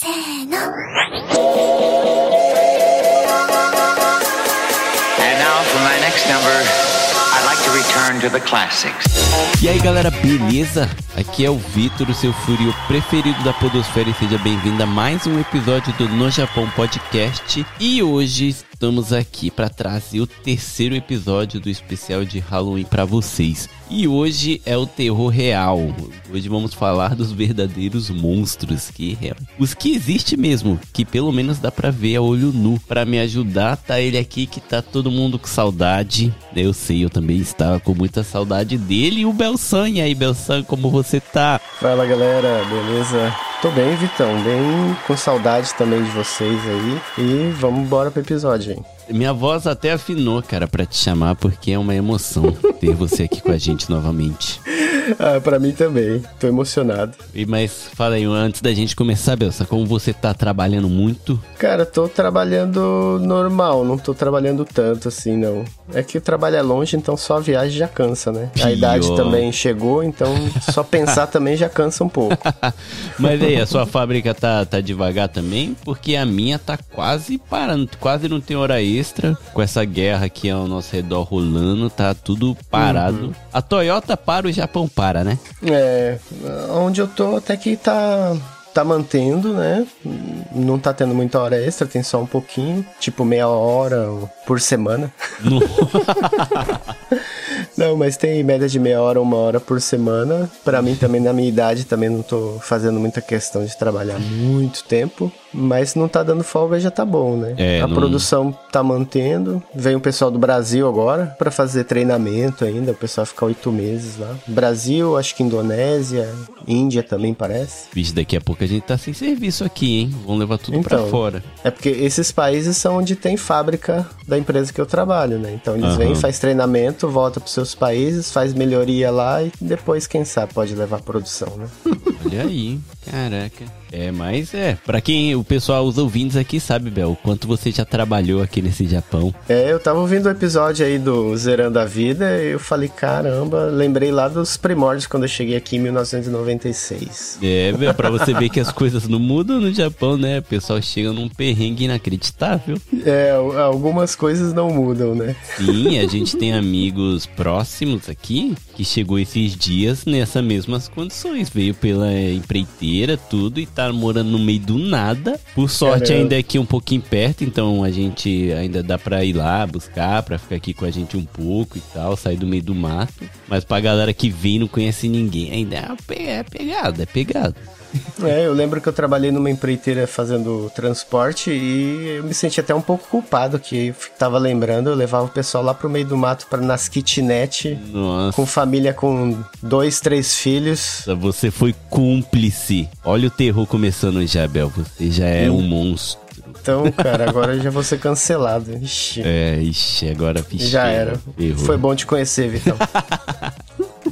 せーの And now for my next number, I'd like to return to the classics. E aí galera, beleza? Aqui é o Vitor, o seu furio preferido da Podosfera e seja bem-vindo a mais um episódio do No Japão Podcast. E hoje estamos aqui para trazer o terceiro episódio do especial de Halloween para vocês. E hoje é o terror real. Hoje vamos falar dos verdadeiros monstros, que é, os que existem mesmo, que pelo menos dá para ver a olho nu. Para me ajudar, tá ele aqui que tá todo mundo com saudade. Eu sei, eu também estava com muita saudade dele o Belsan. E aí, Belsan, como você tá? Fala galera, beleza? Tô bem, Vitão, bem com saudade também de vocês aí. E vamos embora pro episódio aí. Minha voz até afinou, cara, para te chamar, porque é uma emoção ter você aqui com a gente novamente. Ah, pra mim também, tô emocionado. E mas fala aí, antes da gente começar, Belsa, como você tá trabalhando muito? Cara, tô trabalhando normal, não tô trabalhando tanto assim, não. É que o trabalho é longe, então só a viagem já cansa, né? A Pior. idade também chegou, então só pensar também já cansa um pouco. Mas aí, a sua fábrica tá, tá devagar também? Porque a minha tá quase parando, quase não tem hora extra. Com essa guerra aqui ao nosso redor rolando, tá tudo parado. A Toyota para, o Japão para, né? É, onde eu tô até que tá tá mantendo, né? Não tá tendo muita hora extra, tem só um pouquinho, tipo meia hora por semana. Não, mas tem média de meia hora, uma hora por semana. Pra mim também, na minha idade, também não tô fazendo muita questão de trabalhar muito tempo. Mas não tá dando folga, já tá bom, né? É, a não- produção tá mantendo. Vem o pessoal do Brasil agora pra fazer treinamento ainda. O pessoal fica oito meses lá. Brasil, acho que Indonésia, Índia também parece. Vixe, daqui a pouco a gente tá sem serviço aqui, hein? Vamos levar tudo pra Então. fora. É porque esses países são onde tem fábrica da empresa que eu trabalho, né? Então eles Aham. vêm, faz treinamento, volta pros seus países, faz melhoria lá e depois, quem sabe, pode levar a produção, né? Olha aí, caraca. É, mas é, pra quem o pessoal, os ouvintes aqui sabe, Bel, o quanto você já trabalhou aqui nesse Japão. É, eu tava ouvindo o episódio aí do Zerando a Vida e eu falei, caramba, lembrei lá dos primórdios quando eu cheguei aqui em 1996. É, Bel, pra você ver que as coisas não mudam no Japão, né? O pessoal chega num perrengue inacreditável. É, al- algumas coisas não mudam, né? Sim, a gente tem amigos próximos aqui que chegou esses dias nessas mesmas condições. Veio pela empreiteira, tudo, e tá morando no meio do nada. Por sorte, Caramba. ainda é aqui um pouquinho perto, então a gente ainda dá pra ir lá buscar, pra ficar aqui com a gente um pouco e tal, sair do meio do mato. Mas pra galera que vem e não conhece ninguém, ainda é é pegada, é pegada. É, eu lembro que eu trabalhei numa empreiteira fazendo transporte e eu me senti até um pouco culpado, que eu tava lembrando, eu levava o pessoal lá pro meio do mato para nas kitnet, Nossa. com família com dois, três filhos. Você foi cúmplice. Olha o terror começando já, Bel. Você já é um monstro. Então, cara, agora eu já vou ser cancelado. Ixi, É, ixi, agora vixe, já era. ferrou. Foi bom te conhecer, Vitão.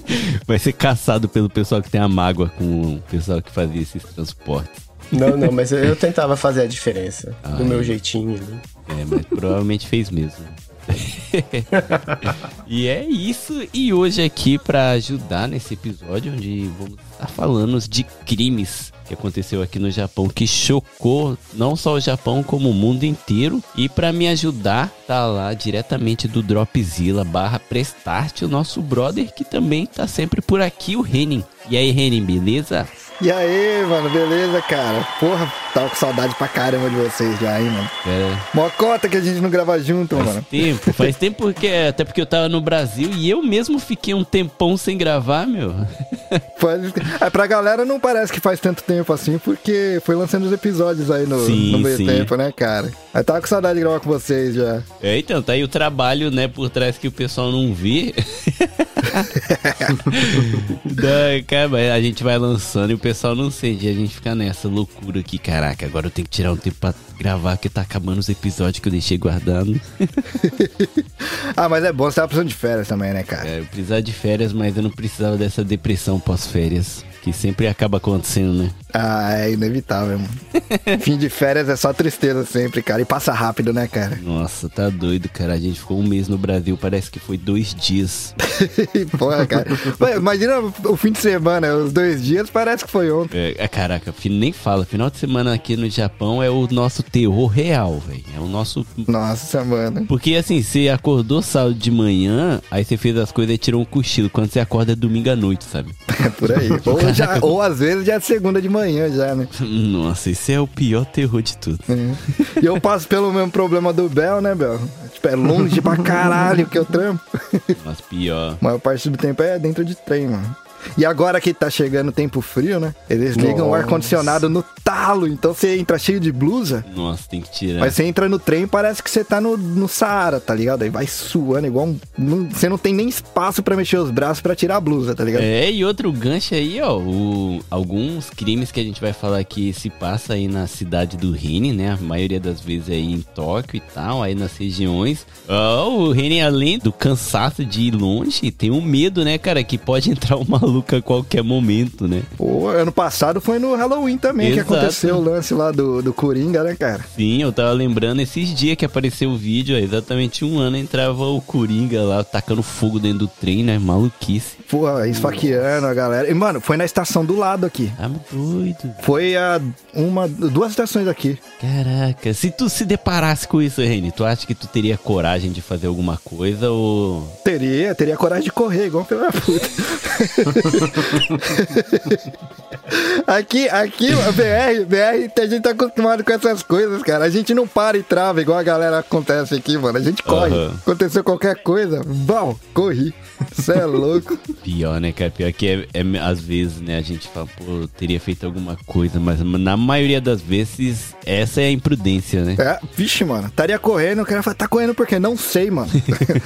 Vai ser caçado pelo pessoal que tem a mágoa com o pessoal que fazia esses transportes. não, não, mas eu, tentava fazer a diferença, do Ai. meu jeitinho ali. É, mas provavelmente fez mesmo. e é isso. E hoje aqui pra ajudar nesse episódio, onde vamos estar falando de crimes que aconteceu aqui no Japão, que chocou não só o Japão, como o mundo inteiro. E pra me ajudar, tá lá diretamente do Dropzilla barra Prestart, o nosso brother que também tá sempre por aqui, o Renin. E aí, Renin, beleza? E aí, mano, beleza, cara? Porra, tava com saudade pra caramba de vocês já, hein, mano? É, Mó cota que a gente não grava junto, Faz mano. tempo, faz tempo porque até porque eu tava no Brasil e eu mesmo fiquei um tempão sem gravar, meu. Pode... É, pra galera não parece que faz tanto tempo assim, porque foi lançando os episódios aí no, Sim, no meio sim. tempo, né, cara? Aí tava com saudade de gravar com vocês já. É, então, tá aí o trabalho, né, por trás que o pessoal não vê. Da- cara, a gente vai lançando e o pessoal não sente. E a gente fica nessa loucura aqui. Caraca, agora eu tenho que tirar um tempo pra gravar, que tá acabando os episódios que eu deixei guardando. Ah, mas é bom, você tava precisando de férias também, né, cara? É, eu precisava de férias, mas eu não precisava dessa depressão pós-férias. Que sempre acaba acontecendo, né? Ah, é inevitável, mano. Fim de férias é só tristeza sempre, cara. E passa rápido, né, cara? Nossa, tá doido, cara. A gente ficou um mês no Brasil, parece que foi dois dias. Porra, cara. imagina o fim de semana, os dois dias parece que foi ontem. É, é caraca, nem fala. Final de semana aqui no Japão é o nosso terror real, velho. É o nosso. Nossa, mano. Porque assim, você acordou sábado de manhã, aí você fez as coisas e tirou um cochilo. Quando você acorda é domingo à noite, sabe? É por aí. Ou, já, ou às vezes já é segunda de manhã já, né? Nossa, esse é o pior terror de tudo. É. E eu passo pelo mesmo problema do Bel, né, Bel? Tipo, é longe pra caralho que eu trampo. Mas pior. A maior parte do tempo é dentro de trem, mano. E agora que tá chegando tempo frio, né? Eles ligam Nossa. o ar-condicionado no talo, então você entra cheio de blusa. Nossa, tem que tirar. Mas você entra no trem parece que você tá no, no Saara, tá ligado? Aí vai suando igual um. Não, você não tem nem espaço para mexer os braços para tirar a blusa, tá ligado? É, e outro gancho aí, ó. O, alguns crimes que a gente vai falar aqui se passa aí na cidade do Rene, né? A maioria das vezes aí em Tóquio e tal, aí nas regiões. Ó, o Rene, além do cansaço de ir longe, tem um medo, né, cara? Que pode entrar uma maluca a qualquer momento, né? Pô, ano passado foi no Halloween também Exato. que aconteceu o lance lá do, do Coringa, né, cara? Sim, eu tava lembrando esses dias que apareceu o vídeo, exatamente um ano entrava o Coringa lá tacando fogo dentro do trem, né? Maluquice. Pô, esfaqueando a galera. E, mano, foi na estação do lado aqui. Ah, doido. Foi a uma, duas estações aqui. Caraca, se tu se deparasse com isso, Reni, tu acha que tu teria coragem de fazer alguma coisa ou... Teria, teria coragem de correr, igual pela puta. aqui, aqui, BR, BR, a gente tá acostumado com essas coisas, cara. A gente não para e trava igual a galera acontece aqui, mano. A gente corre. Uhum. Aconteceu qualquer coisa, bom, corri. Você é louco. Pior, né, cara? Pior que é, é, às vezes, né, a gente fala, pô, teria feito alguma coisa, mas na maioria das vezes, essa é a imprudência, né? É, vixe, mano. Estaria correndo, o cara fala, tá correndo por quê? Não sei, mano.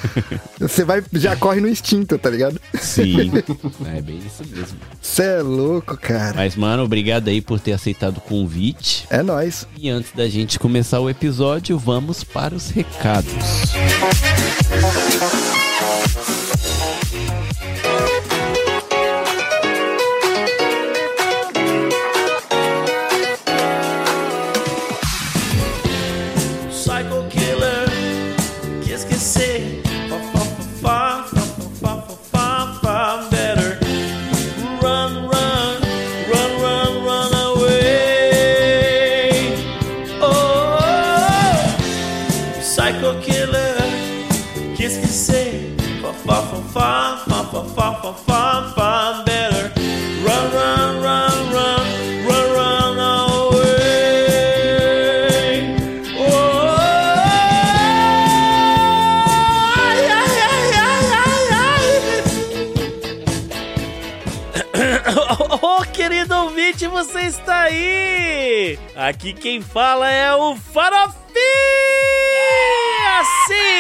Você vai, já corre no instinto, tá ligado? Sim. É bem isso mesmo. Você é louco, cara. Mas, mano, obrigado aí por ter aceitado o convite. É nóis. E antes da gente começar o episódio, vamos para os recados. Música você está aí? Aqui quem fala é o Farofinha!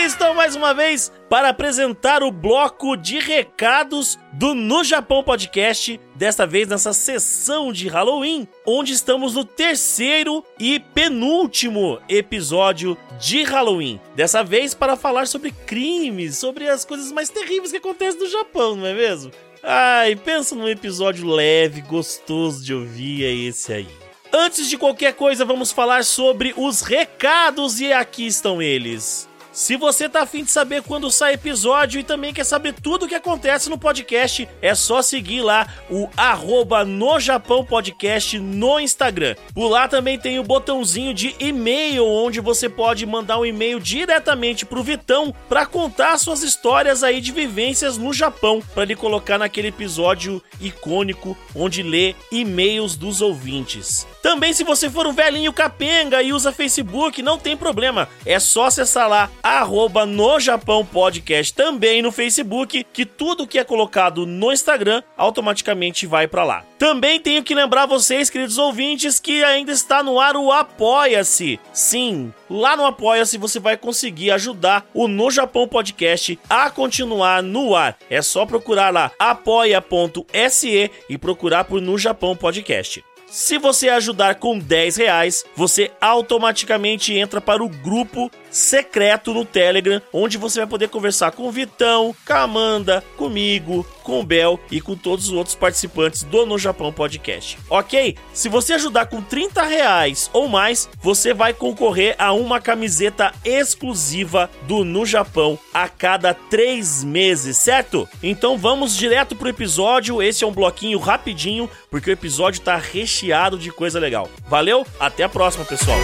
Estou mais uma vez para apresentar o bloco de recados do No Japão Podcast, desta vez nessa sessão de Halloween, onde estamos no terceiro e penúltimo episódio de Halloween. Dessa vez para falar sobre crimes, sobre as coisas mais terríveis que acontecem no Japão, não é mesmo? Ai, pensa num episódio leve, gostoso de ouvir, é esse aí. Antes de qualquer coisa, vamos falar sobre os recados e aqui estão eles. Se você tá afim de saber quando sai episódio e também quer saber tudo o que acontece no podcast, é só seguir lá o arroba no Japão Podcast no Instagram. Por lá também tem o botãozinho de e-mail, onde você pode mandar um e-mail diretamente pro Vitão para contar suas histórias aí de vivências no Japão, para ele colocar naquele episódio icônico onde lê e-mails dos ouvintes. Também se você for um velhinho capenga e usa Facebook, não tem problema, é só acessar lá arroba no Japão Podcast também no Facebook, que tudo que é colocado no Instagram automaticamente vai para lá. Também tenho que lembrar vocês, queridos ouvintes, que ainda está no ar o Apoia-se. Sim, lá no Apoia-se você vai conseguir ajudar o No Japão Podcast a continuar no ar. É só procurar lá apoia.se e procurar por No Japão Podcast. Se você ajudar com 10 reais, você automaticamente entra para o grupo secreto no Telegram, onde você vai poder conversar com o Vitão, com a Amanda, comigo, com o Bel e com todos os outros participantes do No Japão Podcast. Ok? Se você ajudar com 30 reais ou mais, você vai concorrer a uma camiseta exclusiva do No Japão a cada três meses, certo? Então vamos direto pro episódio. Esse é um bloquinho rapidinho, porque o episódio tá recheado de coisa legal. Valeu? Até a próxima, pessoal.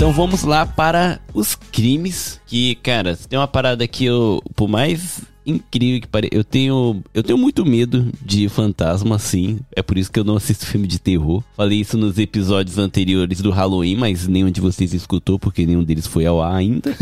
Então vamos lá para os crimes que, cara, tem uma parada que eu, por mais incrível que pareça. Eu tenho, eu tenho muito medo de fantasma, sim. É por isso que eu não assisto filme de terror. Falei isso nos episódios anteriores do Halloween, mas nenhum de vocês escutou, porque nenhum deles foi ao ar ainda.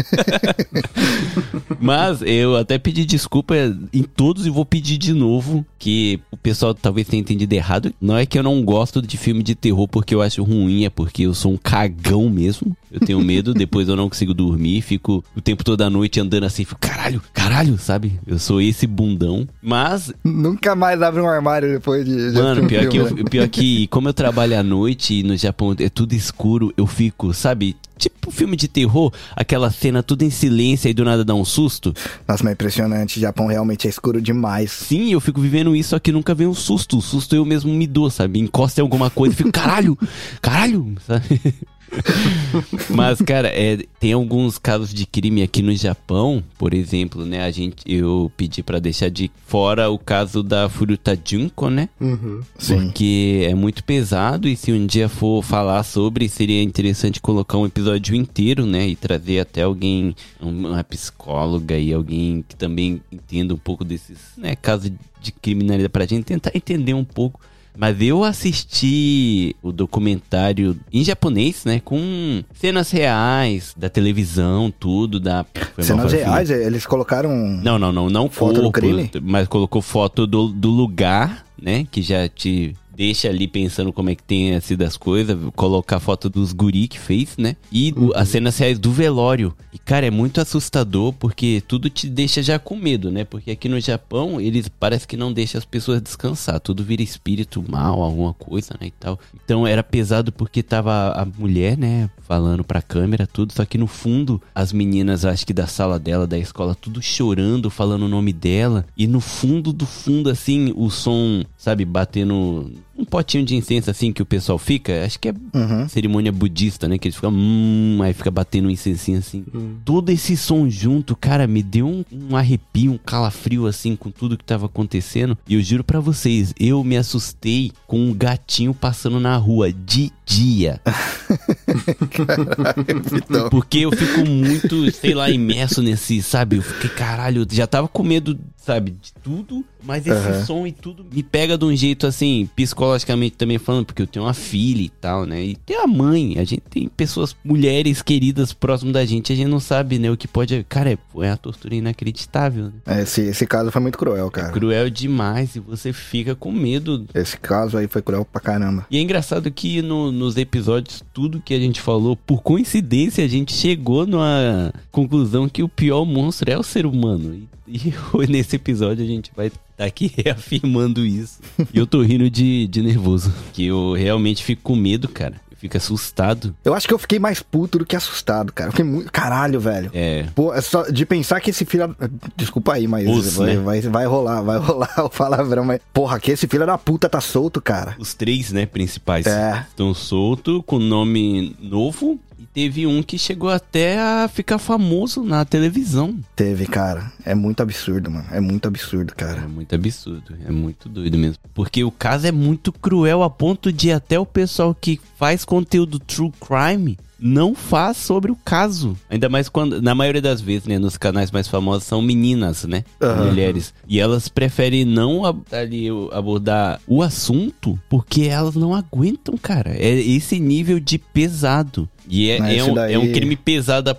mas eu até pedi desculpa em todos e vou pedir de novo, que o pessoal talvez tenha entendido errado. Não é que eu não gosto de filme de terror porque eu acho ruim, é porque eu sou um cagão mesmo. Eu tenho medo, depois eu não consigo dormir, fico o tempo toda a noite andando assim, fico, caralho, caralho, sabe? Eu sou esse bundão. Mas. Nunca mais abre um armário depois de. Mano, pior, que eu, pior que, como eu trabalho à noite e no Japão é tudo escuro, eu fico, sabe? Tipo filme de terror, aquela cena tudo em silêncio e do nada dá um susto. Nossa, mas é impressionante. O Japão realmente é escuro demais. Sim, eu fico vivendo isso, só que nunca vem um susto. O susto eu mesmo me dou, sabe? Encosta em alguma coisa e fico, caralho, caralho, sabe? Mas, cara, é, tem alguns casos de crime aqui no Japão, por exemplo, né? A gente, eu pedi para deixar de fora o caso da Furuta Junko, né? Uhum, Porque é muito pesado e se um dia for falar sobre, seria interessante colocar um episódio inteiro, né? E trazer até alguém, uma psicóloga e alguém que também entenda um pouco desses, né? Casos de criminalidade pra gente tentar entender um pouco mas eu assisti o documentário em japonês, né? Com cenas reais da televisão, tudo. Da... cenas reais? Eles colocaram. Não, não, não. Não foto corpo, do crime? Mas colocou foto do, do lugar, né? Que já te deixa ali pensando como é que tem sido as coisas, colocar a foto dos guri que fez, né? E uhum. as cenas reais do velório. E, cara, é muito assustador porque tudo te deixa já com medo, né? Porque aqui no Japão, eles parece que não deixam as pessoas descansar. Tudo vira espírito mal, alguma coisa, né? E tal. Então era pesado porque tava a mulher, né? Falando pra câmera, tudo. Só que no fundo, as meninas, acho que da sala dela, da escola, tudo chorando, falando o nome dela. E no fundo do fundo, assim, o som, sabe, batendo um potinho de incenso assim que o pessoal fica, acho que é uhum. cerimônia budista, né? Que eles ficam, hum, aí fica batendo um incensinho assim. Uhum. Todo esse som junto, cara, me deu um, um, arrepio, um calafrio assim com tudo que tava acontecendo. E eu juro para vocês, eu me assustei com um gatinho passando na rua de dia. caralho, Porque eu fico muito, sei lá, imerso nesse, sabe? Eu fiquei, caralho, já tava com medo sabe, de tudo, mas esse uhum. som e tudo me pega de um jeito assim, psicologicamente também falando, porque eu tenho uma filha e tal, né? E tem a mãe, a gente tem pessoas, mulheres queridas próximo da gente, a gente não sabe, né, o que pode. Cara, é, é uma tortura inacreditável, né? É, esse, esse caso foi muito cruel, cara. É cruel demais e você fica com medo. Esse caso aí foi cruel pra caramba. E é engraçado que no, nos episódios, tudo que a gente falou, por coincidência, a gente chegou numa conclusão que o pior monstro é o ser humano. E e nesse episódio a gente vai estar tá aqui reafirmando isso. E eu tô rindo de, de nervoso. Que eu realmente fico com medo, cara. Eu fico assustado. Eu acho que eu fiquei mais puto do que assustado, cara. Eu fiquei muito. Caralho, velho. É. Pô, é só de pensar que esse filho. Desculpa aí, mas Os, vai, né? vai, vai rolar, vai rolar o palavrão, mas. Porra, que esse filho da puta tá solto, cara. Os três, né, principais. É. Estão soltos, com nome novo teve um que chegou até a ficar famoso na televisão. Teve, cara. É muito absurdo, mano. É muito absurdo, cara. É muito absurdo. É muito doido mesmo. Porque o caso é muito cruel a ponto de até o pessoal que faz conteúdo true crime não faz sobre o caso. Ainda mais quando, na maioria das vezes, né, nos canais mais famosos são meninas, né? Uhum. Mulheres. E elas preferem não ali abordar o assunto porque elas não aguentam, cara. É esse nível de pesado. E é, é, um, daí... é um crime pesado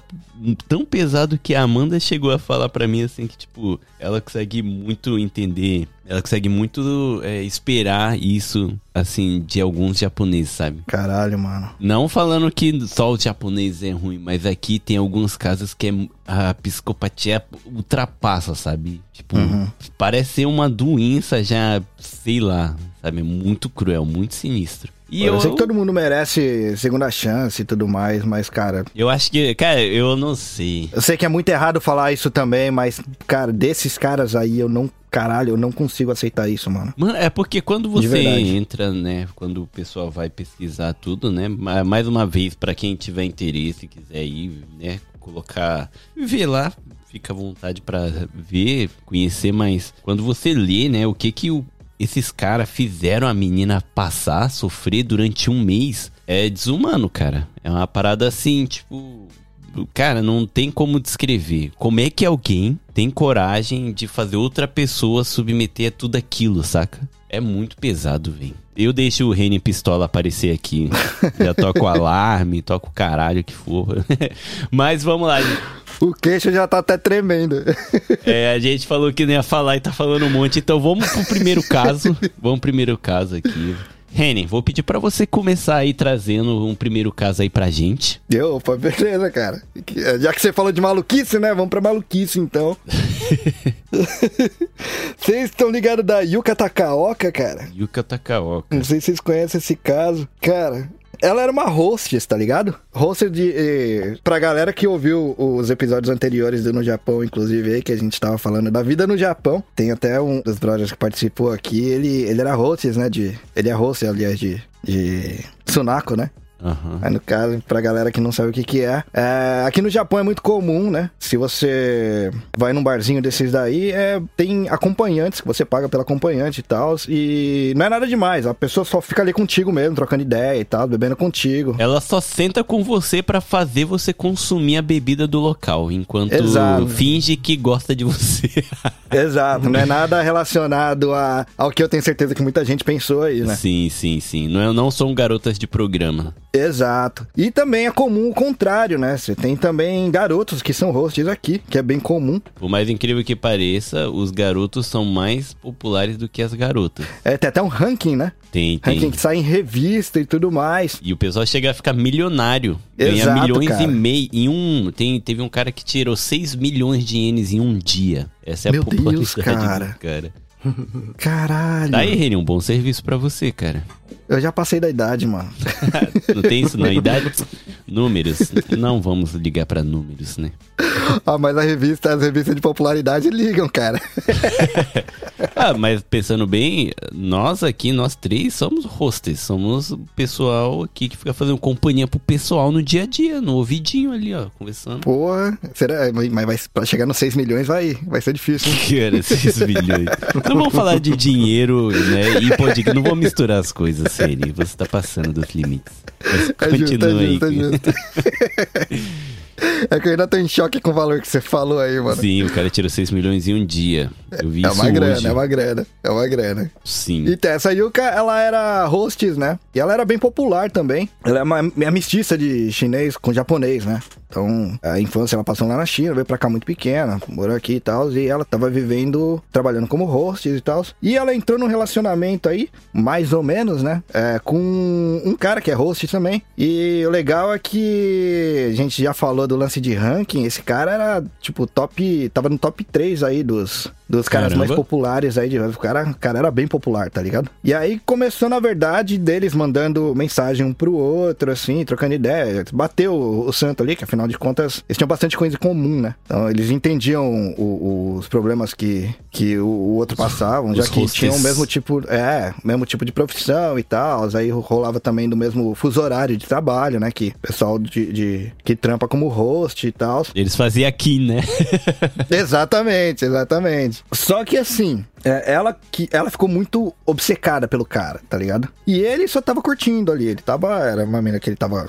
tão pesado que a Amanda chegou a falar para mim assim que, tipo, ela consegue muito entender, ela consegue muito é, esperar isso, assim, de alguns japoneses, sabe? Caralho, mano. Não falando que só o japonês é ruim, mas aqui tem alguns casos que é, a psicopatia ultrapassa, sabe? Tipo, uhum. parece ser uma doença já, sei lá, sabe? Muito cruel, muito sinistro. E eu, eu sei que todo mundo merece segunda chance e tudo mais, mas, cara. Eu acho que, cara, eu não sei. Eu sei que é muito errado falar isso também, mas, cara, desses caras aí eu não. Caralho, eu não consigo aceitar isso, mano. Mano, é porque quando você entra, né? Quando o pessoal vai pesquisar tudo, né? Mais uma vez, para quem tiver interesse, quiser ir, né? Colocar. Ver lá, fica à vontade para ver, conhecer, mas quando você lê, né, o que que o esses caras fizeram a menina passar, sofrer durante um mês, é desumano, cara. É uma parada assim, tipo. Cara, não tem como descrever. Como é que alguém tem coragem de fazer outra pessoa submeter a tudo aquilo, saca? É muito pesado, velho. Eu deixo o Reni Pistola aparecer aqui. Já toco o alarme, toco o caralho que for. Mas vamos lá. O queixo já tá até tremendo. É, a gente falou que não ia falar e tá falando um monte, então vamos pro primeiro caso. Vamos pro primeiro caso aqui. Reni, vou pedir para você começar aí trazendo um primeiro caso aí pra gente. Eu, opa, beleza, cara. Já que você falou de maluquice, né? Vamos pra maluquice, então. Vocês estão ligados da Yuka Takaoka, cara? Yuka Takaoka. Não sei se vocês conhecem esse caso. Cara, ela era uma hostess, tá ligado? Hostess de. Eh, pra galera que ouviu os episódios anteriores do No Japão, inclusive, aí, que a gente tava falando da vida no Japão. Tem até um dos brothers que participou aqui. Ele, ele era hostess, né? De, ele é hostess, aliás, de, de Tsunako, né? Uhum. Aí no caso, pra galera que não sabe o que que é, é, aqui no Japão é muito comum, né? Se você vai num barzinho desses daí, é, tem acompanhantes que você paga pela acompanhante e tal, e não é nada demais, a pessoa só fica ali contigo mesmo, trocando ideia e tal, bebendo contigo. Ela só senta com você para fazer você consumir a bebida do local, enquanto Exato. finge que gosta de você. Exato, não é nada relacionado a, ao que eu tenho certeza que muita gente pensou aí, né? Sim, sim, sim. Não, é, não são garotas de programa. Exato. E também é comum o contrário, né? Você tem também garotos que são hosts aqui, que é bem comum. Por mais incrível que pareça, os garotos são mais populares do que as garotas. É, tem até um ranking, né? Tem, tem. Ranking que sai em revista e tudo mais. E o pessoal chega a ficar milionário. Ganha milhões cara. e meio. Em um. Tem, teve um cara que tirou 6 milhões de ienes em um dia. Essa é Meu a popularidade Deus, cara. cara. Caralho. Tá aí, Reni, um bom serviço para você, cara. Eu já passei da idade, mano. não tem isso na idade? Números. Não vamos ligar para números, né? Ah, mas a revista, as revistas de popularidade ligam, cara. ah, mas pensando bem, nós aqui, nós três, somos hostess. Somos o pessoal aqui que fica fazendo companhia pro pessoal no dia a dia, no ouvidinho ali, ó, conversando. Porra, será? Mas vai, pra chegar nos 6 milhões vai, vai ser difícil. Cara, 6 milhões. Não vamos falar de dinheiro, né? E pode não vamos misturar as coisas, Seri. Você tá passando dos limites. Mas continua justo, é aí. É justo, é justo. É que eu ainda tô em choque com o valor que você falou aí, mano. Sim, o cara tirou 6 milhões em um dia. Eu vi é uma grana, hoje. é uma grana, é uma grana. Sim. E essa Yuka, ela era hostess, né? E ela era bem popular também. Ela é uma, uma mestiça de chinês com japonês, né? Então, a infância ela passou lá na China, veio pra cá muito pequena, morou aqui e tal, e ela tava vivendo, trabalhando como hostess e tal. E ela entrou num relacionamento aí, mais ou menos, né? É, com um cara que é host também. E o legal é que a gente já falou do lance de ranking, esse cara era, tipo, top. Tava no top 3 aí dos, dos caras Caramba. mais populares aí. De, o cara, cara era bem popular, tá ligado? E aí começou, na verdade, deles mandando mensagem um pro outro, assim, trocando ideia. Bateu o, o santo ali, que afinal de contas, eles tinham bastante coisa em comum, né? Então eles entendiam o, os problemas que, que o, o outro passavam, já que tinham o mesmo tipo, é, mesmo tipo de profissão e tal. Aí rolava também do mesmo fuso horário de trabalho, né? Que pessoal de, de que trampa como host e tal. Eles faziam aqui, né? exatamente, exatamente. Só que assim, é, ela que ela ficou muito obcecada pelo cara, tá ligado? E ele só tava curtindo ali, ele tava era uma menina que ele tava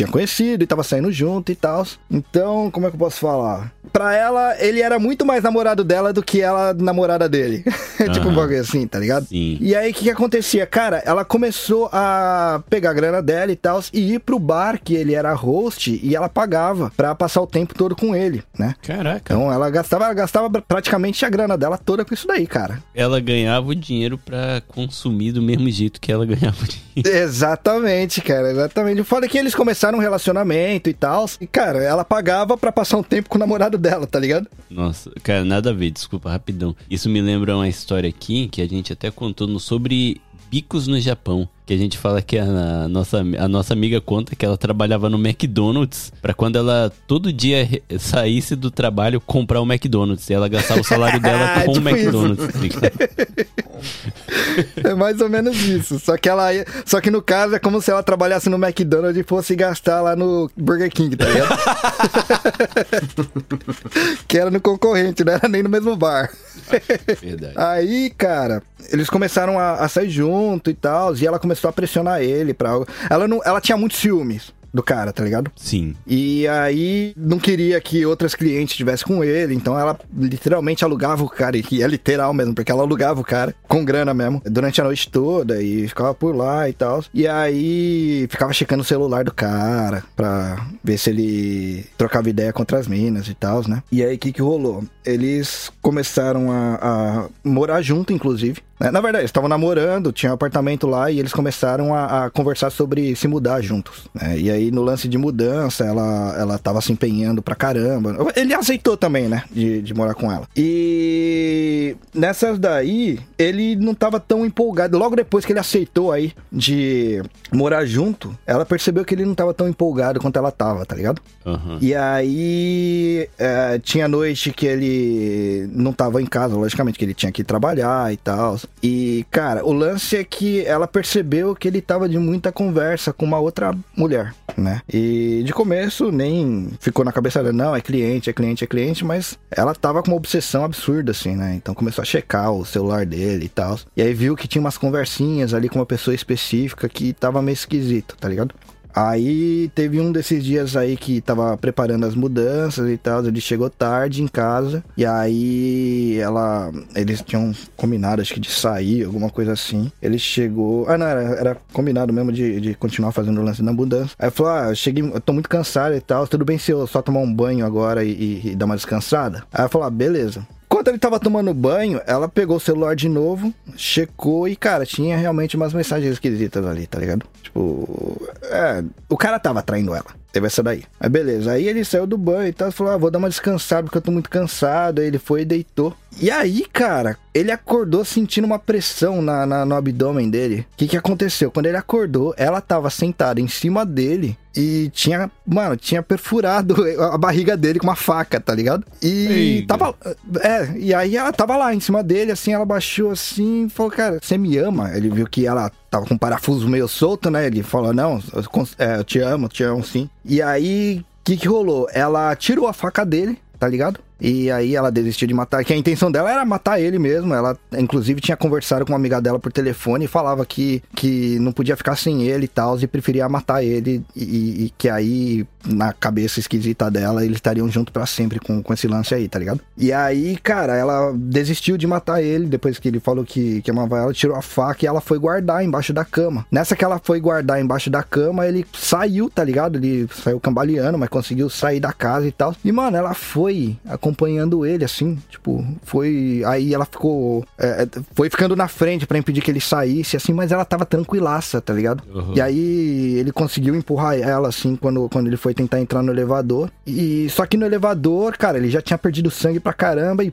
tinha conhecido e tava saindo junto e tal. Então, como é que eu posso falar? Pra ela, ele era muito mais namorado dela do que ela namorada dele. tipo um bagulho assim, tá ligado? Sim. E aí, o que, que acontecia? Cara, ela começou a pegar a grana dela e tal, e ir pro bar que ele era host e ela pagava pra passar o tempo todo com ele, né? Caraca. Então ela gastava, ela gastava praticamente a grana dela toda com isso daí, cara. Ela ganhava o dinheiro pra consumir do mesmo jeito que ela ganhava o dinheiro. Exatamente, cara, exatamente. O foda é que eles começaram um relacionamento e tal. E, cara, ela pagava pra passar um tempo com o namorado dela, tá ligado? Nossa, cara, nada a ver, desculpa, rapidão. Isso me lembra uma história aqui que a gente até contou no sobre bicos no Japão. Que a gente fala que a nossa, a nossa amiga conta que ela trabalhava no McDonald's pra quando ela todo dia saísse do trabalho comprar o McDonald's. E ela gastava o salário dela com o Tipo McDonald's. tá? É mais ou menos isso. Só que ela Só que no caso é como se ela trabalhasse no McDonald's e fosse gastar lá no Burger King, tá ligado? que era no concorrente, não era nem no mesmo bar. Verdade. Aí, cara, eles começaram a, a sair junto e tal, e ela começou a pressionar ele pra algo. Ela não, ela tinha muitos ciúmes do cara, tá ligado? Sim. E aí não queria que outras clientes estivessem com ele, então ela literalmente alugava o cara, e é literal mesmo, porque ela alugava o cara com grana mesmo, durante a noite toda e ficava por lá e tal. E aí ficava checando o celular do cara pra ver se ele trocava ideia contra as minas e tal, né? E aí o que que rolou? Eles começaram a, a morar junto, inclusive. Né? Na verdade, eles estavam namorando, tinha um apartamento lá e eles começaram a, a conversar sobre se mudar juntos. né? E aí, no lance de mudança, ela, ela tava se empenhando pra caramba. Ele aceitou também, né? De, de morar com ela. E nessas daí, ele não tava tão empolgado. Logo depois que ele aceitou aí de morar junto, ela percebeu que ele não tava tão empolgado quanto ela tava, tá ligado? Aham. E aí, é, tinha noite que ele não tava em casa, logicamente, que ele tinha que trabalhar e tal. E, cara, o lance é que ela percebeu que ele tava de muita conversa com uma outra mulher, né? E de começo nem ficou na cabeça dela, não, é cliente, é cliente, é cliente, mas ela tava com uma obsessão absurda, assim, né? Então começou a checar o celular dele e tal. E aí viu que tinha umas conversinhas ali com uma pessoa específica que tava meio esquisito, tá ligado? Aí teve um desses dias aí que tava preparando as mudanças e tal, ele chegou tarde em casa e aí ela eles tinham combinado acho que de sair, alguma coisa assim. Ele chegou, ah não, era, era combinado mesmo de, de continuar fazendo o lance da mudança. Aí falou: "Ah, eu cheguei, eu tô muito cansado e tal, tudo bem se eu só tomar um banho agora e, e- e dar uma descansada?" Aí falou: ah, "Beleza." Enquanto ele tava tomando banho, ela pegou o celular de novo, checou e, cara, tinha realmente umas mensagens esquisitas ali, tá ligado? Tipo, é, o cara tava traindo ela. Teve essa daí. Aí beleza, aí ele saiu do banho e tal, falou, ah, vou dar uma descansada porque eu tô muito cansado. Aí ele foi e deitou. E aí, cara, ele acordou sentindo uma pressão na, na- no abdômen dele. O que que aconteceu? Quando ele acordou, ela tava sentada em cima dele e tinha, mano, tinha perfurado a barriga dele com uma faca, tá ligado? E Eita. tava, é, e aí ela tava lá em cima dele, assim, ela baixou assim e falou, cara, você me ama? Ele viu que ela tava com o parafuso meio solto, né? Ele falou, não, eu, é, eu te amo, eu te amo sim. E aí, o que que rolou? Ela tirou a faca dele, tá ligado? E aí ela desistiu de matar, que a intenção dela era matar ele mesmo. Ela, inclusive, tinha conversado com uma amiga dela por telefone e falava que, que não podia ficar sem ele e tal, e preferia matar ele. E, e- que aí, na cabeça esquisita dela, eles estariam junto pra sempre com, com esse lance aí, tá ligado? E aí, cara, ela desistiu de matar ele depois que ele falou que, que amava ela, tirou a faca e ela foi guardar embaixo da cama. Nessa que ela foi guardar embaixo da cama, ele saiu, tá ligado? Ele saiu cambaleando, mas conseguiu sair da casa e tal. E, mano, ela foi acompanhando ele, assim, tipo, foi. Aí ela ficou. é, foi ficando na frente pra impedir que ele saísse, assim, mas ela tava tranquilaça, tá ligado? Uhum. E aí ele conseguiu empurrar ela, assim, quando, quando ele foi tentar entrar no elevador. E só que no elevador, cara, ele já tinha perdido sangue pra caramba e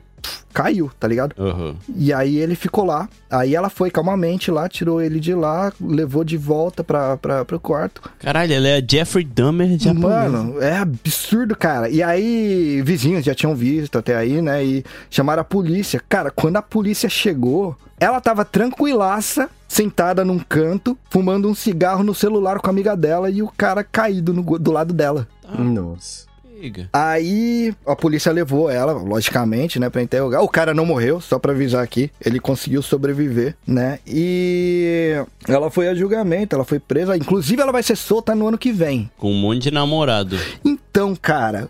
caiu, tá ligado? Aham. E aí ele ficou lá. Aí ela foi calmamente lá, tirou ele de lá, levou de volta pra, pra, pro quarto. Caralho, ela é a Jeffrey Dahmer japonesa. Mano, é absurdo, cara. E aí, vizinhos já tinham visto até aí, né? E chamaram a polícia. Cara, quando a polícia chegou, ela tava tranquilaça, sentada num canto, fumando um cigarro no celular com a amiga dela e o cara caído no do lado dela. Nossa. Aí a polícia levou ela, logicamente, né, pra interrogar. O cara não morreu, só pra avisar aqui. Ele conseguiu sobreviver, né? E ela foi a julgamento, ela foi presa. Inclusive, ela vai ser solta no ano que vem. Com um monte de namorado. Então, cara.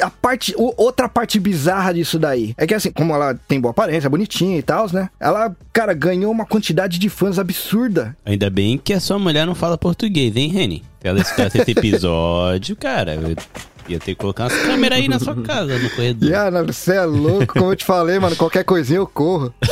A parte, outra parte bizarra disso daí é que assim, como ela tem boa aparência, bonitinha e tal, né? Ela, cara, ganhou uma quantidade de fãs absurda. Ainda bem que a sua mulher não fala português, hein, Reni? Ela escutasse esse episódio, cara, ia ter que colocar umas câmeras aí na sua casa, no corredor. Ah, você é louco, como eu te falei, mano, qualquer coisinha eu corro.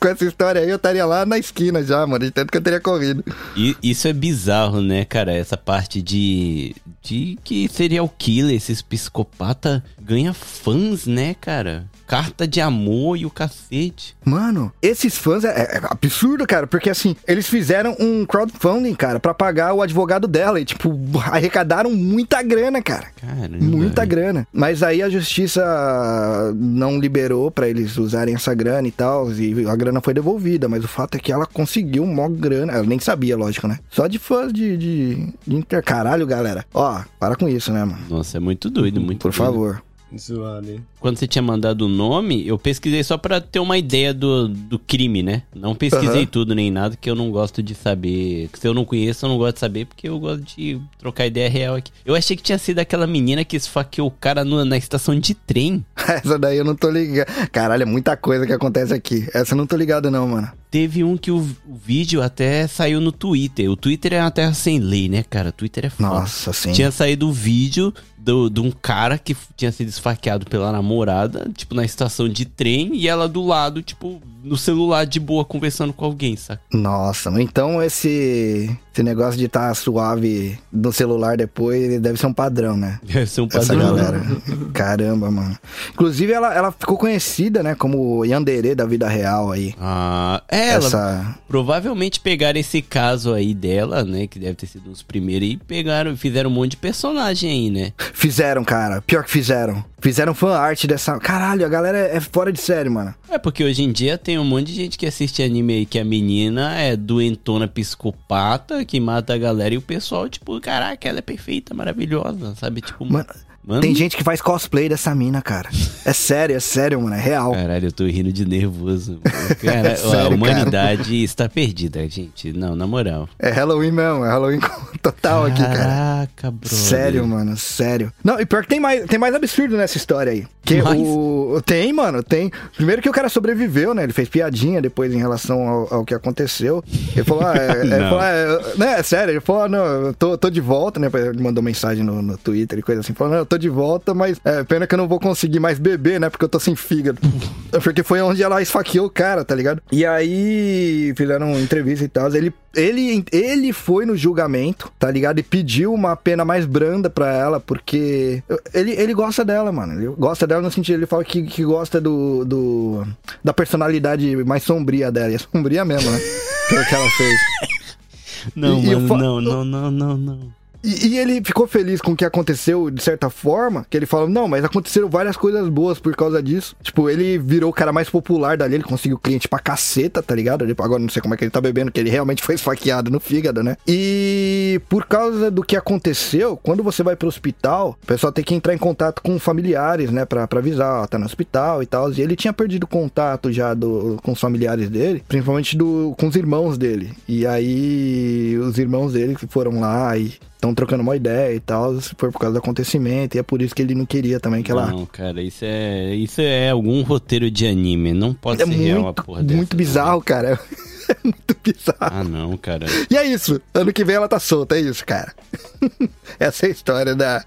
Com essa história aí, eu estaria lá na esquina já, mano, de tanto que eu teria corrido. E isso é bizarro, né, cara? Essa parte de. de que serial killer, esses psicopata ganha fãs, né, cara? Carta de amor e o cacete. Mano, esses fãs é, é absurdo, cara, porque assim, eles fizeram um crowdfunding, cara, pra pagar o advogado dela e, tipo, arrecadaram muita grana, cara. Caramba. Muita grana. Mas aí a justiça não liberou pra eles usarem essa grana e tal, e a grana foi devolvida. Mas o fato é que ela conseguiu uma grana. Ela nem sabia, lógico, né? Só de fãs de, de, de inter. Caralho, galera. Ó, para com isso, né, mano? Nossa, é muito doido, muito Por doido. favor. Zoado, hein? Quando você tinha mandado o nome, eu pesquisei só pra ter uma ideia do, do crime, né? Não pesquisei Aham. tudo nem nada, que eu não gosto de saber. Se eu não conheço, eu não gosto de saber, porque eu gosto de trocar ideia real aqui. Eu achei que tinha sido aquela menina que esfaqueou o cara no- na estação de trem. Essa daí eu não tô ligado. Caralho, é muita coisa que acontece aqui. Essa eu não tô ligado, não, mano. Teve um que o, o vídeo até saiu no Twitter. O Twitter é uma terra sem lei, né, cara? O Twitter é foda. Nossa, sim. Tinha saído o vídeo do- de um cara que tinha sido esfaqueado pela namorada, tipo, na estação de trem, e ela do lado, tipo, no celular de boa, conversando com alguém, saca? Nossa, então esse, esse negócio de estar suave no celular depois deve ser um padrão, né? Deve ser um Essa padrão. galera. Caramba, mano. Inclusive, ela, ela ficou conhecida, né? Como Yandere da vida real aí. Ah, é, ela Essa. provavelmente pegaram esse caso aí dela, né, que deve ter sido um dos primeiros, e pegaram, fizeram um monte de personagem aí, né? Fizeram, cara. Pior que fizeram. Fizeram fan art dessa. Caralho, a galera é, é fora de série, mano. É porque hoje em dia tem um monte de gente que assiste anime aí que a menina é doentona psicopata, que mata a galera e o pessoal, tipo, caraca, ela é perfeita, maravilhosa, sabe? Tipo, mano, Tem gente que faz cosplay dessa mina, cara. É sério, é sério, mano. É real. Caralho, eu tô rindo de nervoso. Cara, a Sério, humanidade está perdida, gente. Não, na moral. É Halloween mesmo, é Halloween total aqui, cara. Caraca, bro. Sério, mano, sério. Não, e pior que tem mais, tem mais absurdo nessa história aí. Que Mais? o. Tem, mano, tem. Primeiro que o cara sobreviveu, né? Ele fez piadinha depois em relação ao, ao que aconteceu. Ele falou, ah, é, ele Não. falou, ah, é, né, sério, ele falou, ah, não, eu tô, tô de volta, né? Ele mandou mensagem no, no Twitter e coisa assim. Falou, não, eu tô de volta, mas é pena que eu não vou conseguir mais beber, né? Porque eu tô sem fígado. Porque foi onde ela esfaqueou o cara, tá ligado? E aí fizeram entrevista e tal. Ele, ele, ele foi no julgamento, tá ligado? E pediu uma pena mais branda pra ela, porque ele, ele gosta dela, mano. Ele gosta dela no sentido, ele fala que, que gosta do, do da personalidade mais sombria dela. E é sombria mesmo, né? Pelo que ela fez. Não, E- e mano, fa- não, não, não, não, não. E, e ele ficou feliz com o que aconteceu, de certa forma, que ele falou, não, mas aconteceram várias coisas boas por causa disso. Tipo, ele virou o cara mais popular dali, ele conseguiu cliente pra caceta, tá ligado? Ele- Agora não sei como é que ele tá bebendo, que ele realmente foi esfaqueado no fígado, né? E por causa do que aconteceu, quando você vai pro hospital, o pessoal tem que entrar em contato com familiares, né? Pra, pra avisar, ó, tá no hospital e tal. E ele tinha perdido contato já do, com os familiares dele, principalmente do, com os irmãos dele. E aí os irmãos dele foram lá e estão trocando uma ideia e tal, foi por causa do acontecimento, e é por isso que ele não queria também que ela. Não, cara, isso é, isso é algum roteiro de anime. Não pode É ser real a muito, porra dessa. muito bizarro, cara. É muito bizarro. Ah, não, cara. E é isso. Ano que vem ela tá solta, é isso, cara. Essa é a história da,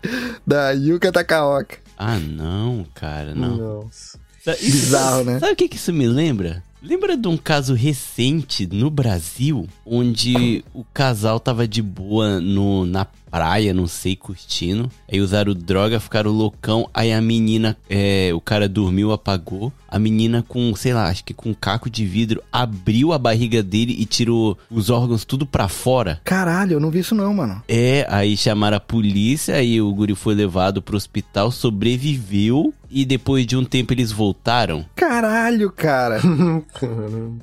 da Yuka Takaoka. Ah, não, cara, não. Nossa. Sa- isso- Bizarro, né? Sabe o que, que isso me lembra? Lembra de um caso recente no Brasil, onde o casal tava de boa no, na praia, não sei, curtindo. Aí usaram droga, ficaram loucão. Aí a menina, é, o cara dormiu, apagou. A menina com, sei lá, acho que com um caco de vidro, abriu a barriga dele e tirou os órgãos tudo pra fora. Caralho, eu não vi isso não, mano. É, aí chamaram a polícia, aí o guri foi levado pro hospital, sobreviveu. E depois de um tempo eles voltaram. Caralho, cara.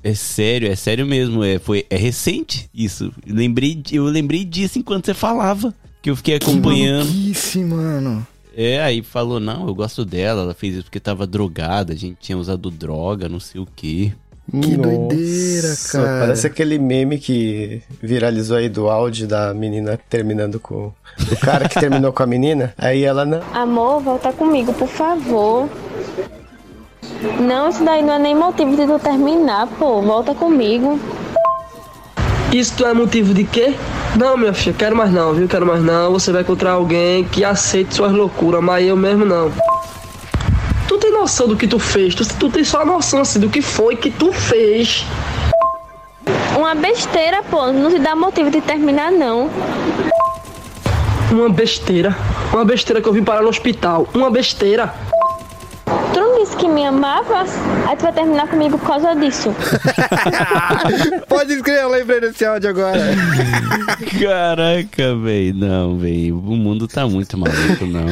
É sério, é sério mesmo. É, foi, é recente isso. Lembrei, eu lembrei disso enquanto você falava. Que eu fiquei acompanhando. Que mano. É, aí falou, não, eu gosto dela, ela fez isso porque tava drogada, a gente tinha usado droga, não sei o quê. Que Nossa, doideira, cara. Parece aquele meme que viralizou aí do áudio da menina terminando com. O cara que terminou com a menina. Aí ela não. Amor, volta comigo, por favor. Não, isso daí não é nem motivo de tu terminar, pô. Volta comigo. Isso é motivo de quê? Não, minha filha, quero mais não, viu? Quero mais não. Você vai encontrar alguém que aceite suas loucuras, mas eu mesmo não. Tu tem noção do que tu fez? Tu, tu tem só noção assim, do que foi que tu fez. Uma besteira, pô. Não te dá motivo de terminar, não. Uma besteira. Uma besteira que eu vim parar no hospital. Uma besteira. Disse que me amava? Aí tu vai terminar comigo por causa disso. Pode escrever, eu lembrei desse áudio agora. Caraca, velho. Não, velho. O mundo tá muito maluco, não.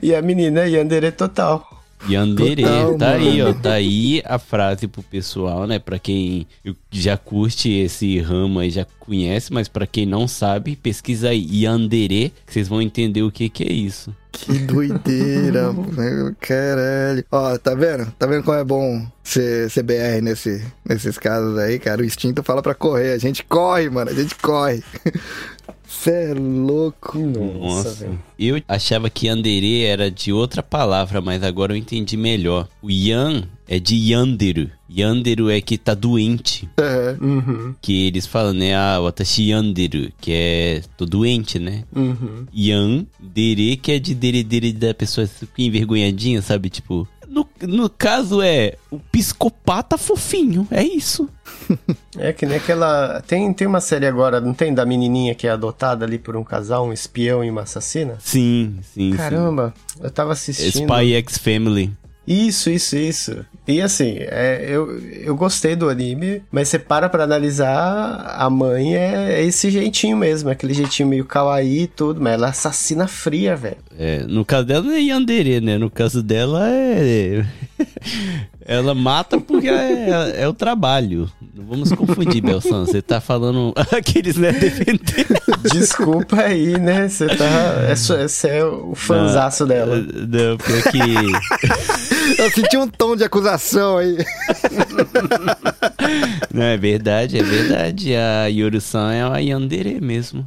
E a menina Yandere total. Yandere, Total, tá mano. aí, ó. Tá aí a frase pro pessoal, né? Pra quem já curte esse ramo aí, já conhece, mas pra quem não sabe, pesquisa aí Yandere, que vocês vão entender o que, que é isso. Que doideira, caralho. Ó, tá vendo? Tá vendo como é bom ser CBR nesse, nesses casos aí, cara? O instinto fala pra correr. A gente corre, mano. A gente corre. Você é louco. Nossa, Nossa. Eu achava que Yandere era de outra palavra, mas agora eu entendi melhor. O Yan é de Yanderu. Yanderu é que tá doente. Uhum. Que eles falam, né? Ah, watashi Yanderu, que é tô doente, né? Uhum. Yan, Dere, que é de Dere Dere da pessoa envergonhadinha, sabe? Tipo, no, no caso é o psicopata fofinho, é isso. É que nem aquela. Tem, tem uma série agora, não tem? Da menininha que é adotada ali por um casal, um espião e uma assassina? Sim, sim. Caramba, sim. eu tava assistindo. Spy X Family. Isso, isso, isso. E assim, é, eu, eu gostei do anime, mas você para pra analisar, a mãe é, é esse jeitinho mesmo, aquele jeitinho meio kawaii e tudo, mas ela é assassina fria, velho. É, no caso dela não é Yandere, né? No caso dela é. ela mata porque é, é, o trabalho. Não vamos confundir, Belsan. Você tá falando aqueles, né, defender. Desculpa aí, né? Você tá. Esse é, é o fanzaço dela. Não, porque. Eu senti um tom de acusação aí. Não, é verdade, é verdade. A Yoru-san é a Yandere mesmo.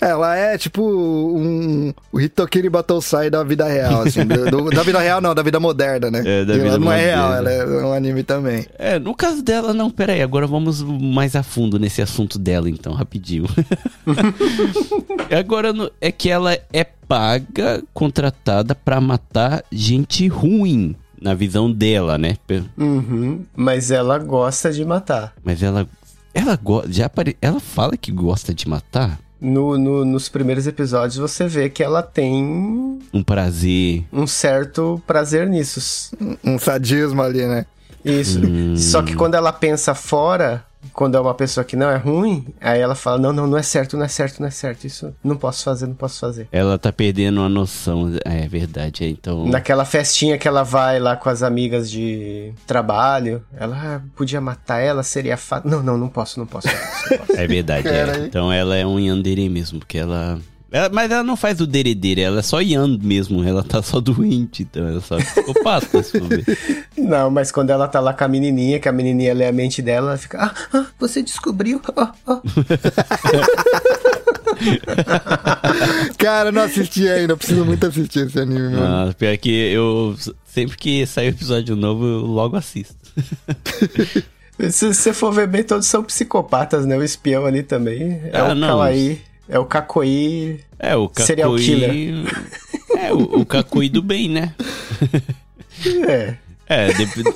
Ela é tipo um, o Hitokiri Battlesai da vida real, assim. do, da vida real não, da vida moderna, né? É, da vida ela não moderna. é real, ela é um anime também. É, no caso dela, não, peraí, agora vamos mais a fundo nesse assunto dela, então, rapidinho. agora, é que ela é paga, contratada para matar gente ruim na visão dela, né? Uhum, mas ela gosta de matar. Mas ela ela já apare... ela fala que gosta de matar? No, no, nos primeiros episódios você vê que ela tem um prazer, um certo prazer nisso, um sadismo ali, né? Isso. Hum. Só que quando ela pensa fora, quando é uma pessoa que não é ruim, aí ela fala: não, não, não é certo, não é certo, não é certo. Isso não posso fazer, não posso fazer. Ela tá perdendo a noção. É verdade, é, então. Naquela festinha que ela vai lá com as amigas de trabalho, ela ah, podia matar ela, seria fácil. Não, não, não posso, não posso. Não posso, não posso. é verdade, é. Então ela é um yandere mesmo, porque ela ela, mas ela não faz o deredeira, ela é só Yan mesmo, ela tá só doente, então ela é só psicopata, se for ver. Não, mas quando ela tá lá com a menininha, que a menininha lê a mente dela, ela fica, ah, ah você descobriu, ah, ah. Cara, não assisti ainda, preciso muito assistir esse anime, mano. Ah, pior que eu, sempre que sai episódio novo, eu logo assisto. Se você for ver bem, todos são psicopatas, né? O espião ali também. É ah, o não. Kawaii. É o Kakoi. É, o Kakoi. Serial killer. É, o, o Kakoi do bem, né? É. É, depois.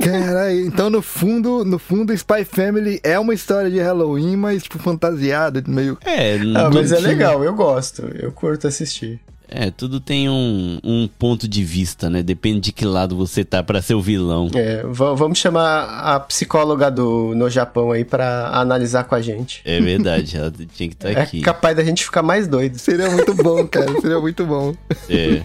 Caralho, então no fundo, no fundo, Spy Family é uma história de Halloween, mas tipo fantasiada, meio. É, ah, mas é legal, eu gosto, eu curto assistir. É, tudo tem um, um ponto de vista, né? Depende de que lado você tá para ser o vilão. É, vamos chamar a psicóloga do no Japão aí para analisar com a gente. É verdade, ela tinha que estar tá é aqui. É capaz da gente ficar mais doido. Seria muito bom, cara, seria muito bom. É.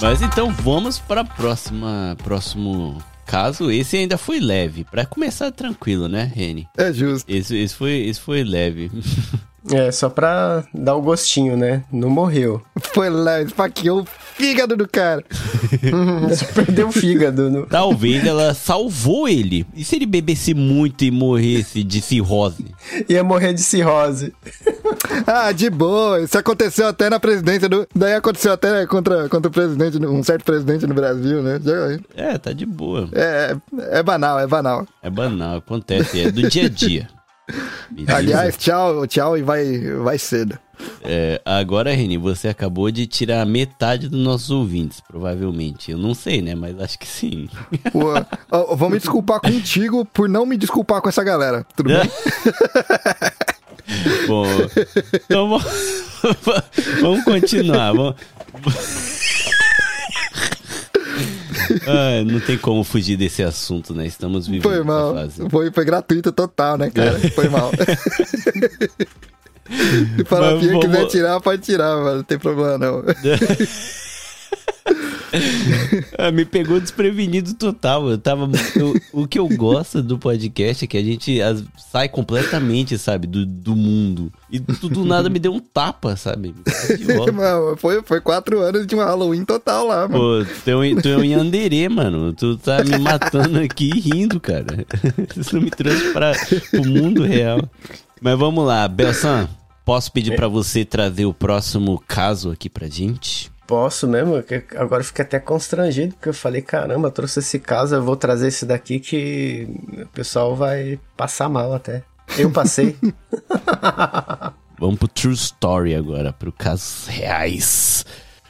Mas então vamos para a próxima, próximo caso. Esse ainda foi leve, para começar tranquilo, né, Reni? É justo. Esse, esse foi, esse foi leve. É, só pra dar o gostinho, né? Não morreu. Foi lá, esfaqueou o fígado do cara. Perdeu o fígado. No... Talvez ela salvou ele. E se ele bebesse muito e morresse de cirrose? Ia morrer de cirrose. Ah, de boa. Isso aconteceu até na presidência do. Daí aconteceu até contra, contra o presidente, um certo presidente no Brasil, né? Já- É, tá de boa. É, é banal, é banal. É banal, acontece, é do dia a dia. Beleza? Aliás, tchau, tchau e vai, vai cedo. É, agora, Reni, você acabou de tirar metade dos nossos ouvintes, provavelmente. Eu não sei, né? Mas acho que sim. Pô, ó, vou me desculpar contigo por não me desculpar com essa galera. Tudo bem? Bom, então vamos, vamos continuar. Vamos... Ah, não tem como fugir desse assunto, né? Estamos vivendo Foi mal. fase. Foi, foi gratuito total, né, cara? Foi mal. Se Farofinha Mas quiser vamos- tirar, pode tirar, mano. Não tem problema, não. Ah, me pegou desprevenido total. Eu tava. eu- o que eu gosto do podcast é que a gente as- sai completamente, sabe, do, do mundo. E tu do nada me deu um tapa, sabe? Volta. Mano, foi, foi quatro anos de um Halloween total lá, mano. Pô, tu é, um, tu é um Yandere, mano. Tu tá me matando aqui e rindo, cara. Isso me trouxe para o mundo real. Mas vamos lá, Belsan. Posso pedir pra você trazer o próximo caso aqui pra gente? Posso mesmo? que Agora eu fiquei até constrangido, porque eu falei, caramba, eu trouxe esse caso, eu vou trazer esse daqui que o pessoal vai passar mal até. Eu passei. Vamos pro True Story agora, pro casos reais,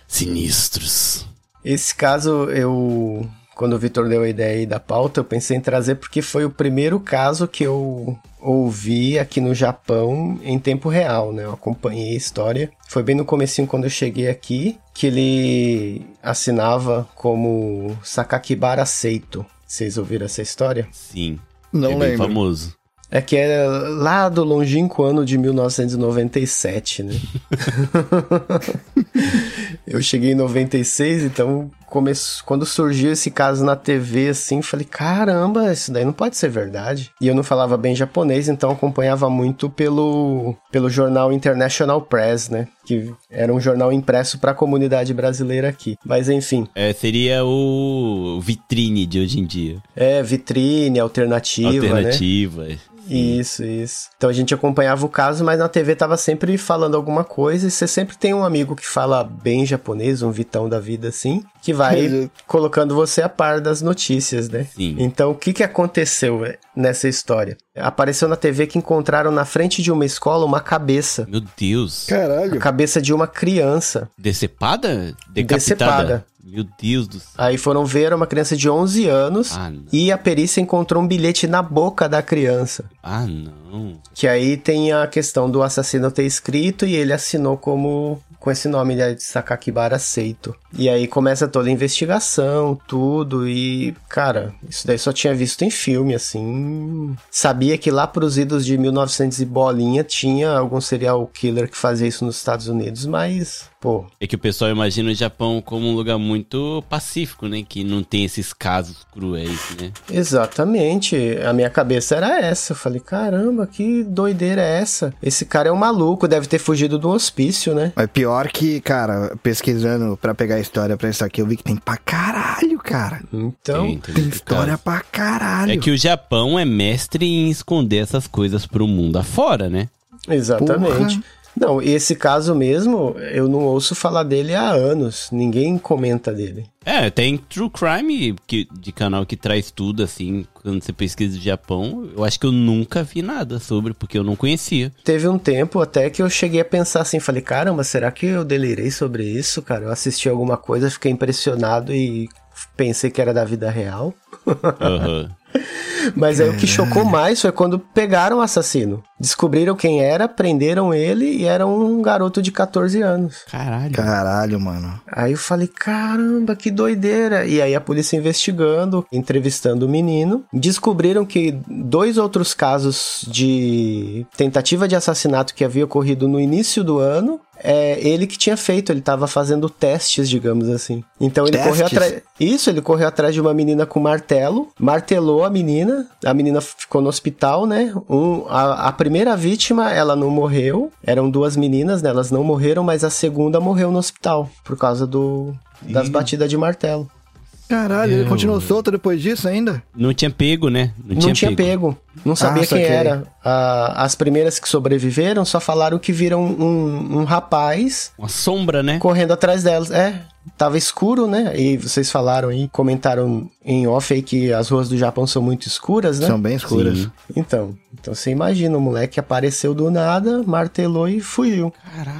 sinistros. Esse caso, eu. Quando o Vitor deu a ideia aí da pauta, eu pensei em trazer porque foi o primeiro caso que eu ouvi aqui no Japão em tempo real, né? Eu acompanhei a história. Foi bem no comecinho quando eu cheguei aqui, que ele assinava como Sakakibara Seito. Vocês ouviram essa história? Sim. Não é bem lembro. famoso. É que é lá do longínquo ano de 1997, né? eu cheguei em 96, então come... quando surgiu esse caso na TV, assim, falei, caramba, isso daí não pode ser verdade. E eu não falava bem japonês, então acompanhava muito pelo, pelo jornal International Press, né? Que era um jornal impresso para a comunidade brasileira aqui. Mas enfim, É, seria o vitrine de hoje em dia. é vitrine, alternativa, né? Isso, isso. Então a gente acompanhava o caso, mas na TV tava sempre falando alguma coisa, e você sempre tem um amigo que fala bem japonês, um vitão da vida assim, que vai colocando você a par das notícias, né? Sim. Então o que que aconteceu eh, nessa história? Apareceu na TV que encontraram na frente de uma escola uma cabeça. Meu Deus. A Caralho. cabeça de uma criança. Decepada? Decapitada? Decepada. Meu Deus do céu. Aí foram ver uma criança de 11 anos Ah, não. e a perícia encontrou um bilhete na boca da criança. Ah, não. Que aí tem a questão do assassino ter escrito e ele assinou como com esse nome de Sakakibara Seito. E aí começa toda a investigação, tudo e, cara, isso daí só tinha visto em filme, assim. Sabia que lá pros idos de 1900 e bolinha tinha algum serial killer que fazia isso nos Estados Unidos, mas, pô, É que o pessoal imagina o Japão como um lugar muito pacífico, né? Que não tem esses casos cruéis, né? Exatamente. A minha cabeça era essa. Eu falei, caramba, que doideira é essa? Esse cara é um maluco, deve ter fugido do hospício, né? Mas pior que, cara, pesquisando pra pegar a história pra isso aqui, eu vi que tem pra caralho, cara. Então, Tem, Tem muito história caso. pra caralho. É que o Japão é mestre em esconder essas coisas pro mundo afora, né? exatamente. Porra. Não, esse caso mesmo, eu não ouço falar dele há anos. Ninguém comenta dele. É, tem True Crime que, de canal que traz tudo, assim, quando você pesquisa de Japão. Eu acho que eu nunca vi nada sobre, porque eu não conhecia. Teve um tempo até que eu cheguei a pensar assim, falei, caramba, será que eu delirei sobre isso, cara? Eu assisti alguma coisa, fiquei impressionado e pensei que era da vida real. Aham. Mas aí o que chocou mais foi quando pegaram o assassino. Descobriram quem era, prenderam ele e era um garoto de 14 anos. Caralho. Caralho, mano. Aí eu falei, caramba, que doideira. E aí a polícia investigando, entrevistando o menino, descobriram que dois outros casos de tentativa de assassinato que havia ocorrido no início do ano é ele que tinha feito, ele tava fazendo testes, digamos assim. Então ele Testes? correu atrás. Isso, ele correu atrás de uma menina com martelo, martelou a menina, a menina ficou no hospital, né? Um, a, a primeira vítima, ela não morreu, eram duas meninas, né? Elas não morreram, mas a segunda morreu no hospital por causa do das batidas de martelo. Caralho, ele continuou solto depois disso ainda? Não tinha pego, né? Não, tinha, pego. Não sabia Ah, quem saquei. era. Ah, as primeiras que sobreviveram só falaram que viram um, um rapaz Uma sombra, né? correndo atrás delas. É, tava escuro, né? E vocês falaram aí, comentaram em off aí que as ruas do Japão são muito escuras, né? São bem escuras. Sim. Então, então você imagina, o moleque apareceu do nada, martelou e fugiu.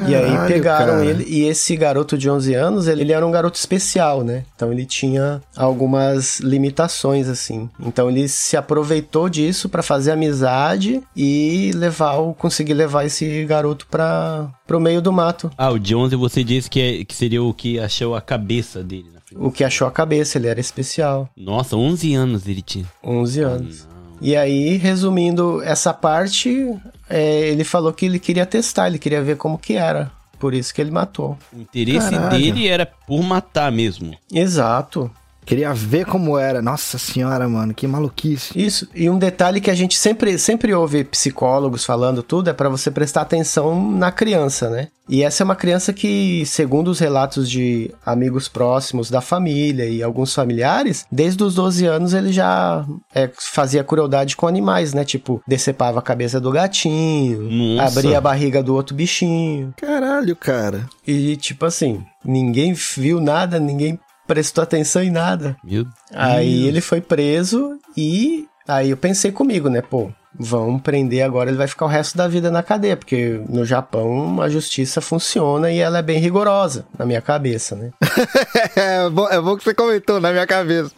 e aí Caralho, pegaram cara. ele, e esse garoto de 11 anos, ele, ele era um garoto especial, né? Então ele tinha algumas limitações, assim. Então ele se aproveitou disso pra fazer amizade e levar, o- conseguir levar esse garoto para pro meio do mato. Ah, o de 11 você disse que, é- que seria o que achou a cabeça dele. O que achou a cabeça, ele era especial. Nossa, 11 anos ele tinha. 11 anos. E aí, resumindo essa parte, é, ele falou que ele queria testar, ele queria ver como que era. Por isso que ele matou. O interesse Caralho. dele era por matar mesmo. Exato. Queria ver como era. Nossa senhora, mano, que maluquice. Isso. E um detalhe que a gente sempre, sempre ouve psicólogos falando tudo é para você prestar atenção na criança, né? E essa é uma criança que, segundo os relatos de amigos próximos da família e alguns familiares, desde os 12 anos ele já é, fazia crueldade com animais, né? Tipo, decepava a cabeça do gatinho, Nossa. abria a barriga do outro bichinho. Caralho, cara. E, tipo assim, ninguém viu nada, ninguém prestou atenção em nada. Meu Aí ele foi preso e aí eu pensei comigo, né, pô, vão prender agora, ele vai ficar o resto da vida na cadeia, porque no Japão a justiça funciona e ela é bem rigorosa, na minha cabeça, né? é, bom, é bom que você comentou na minha cabeça.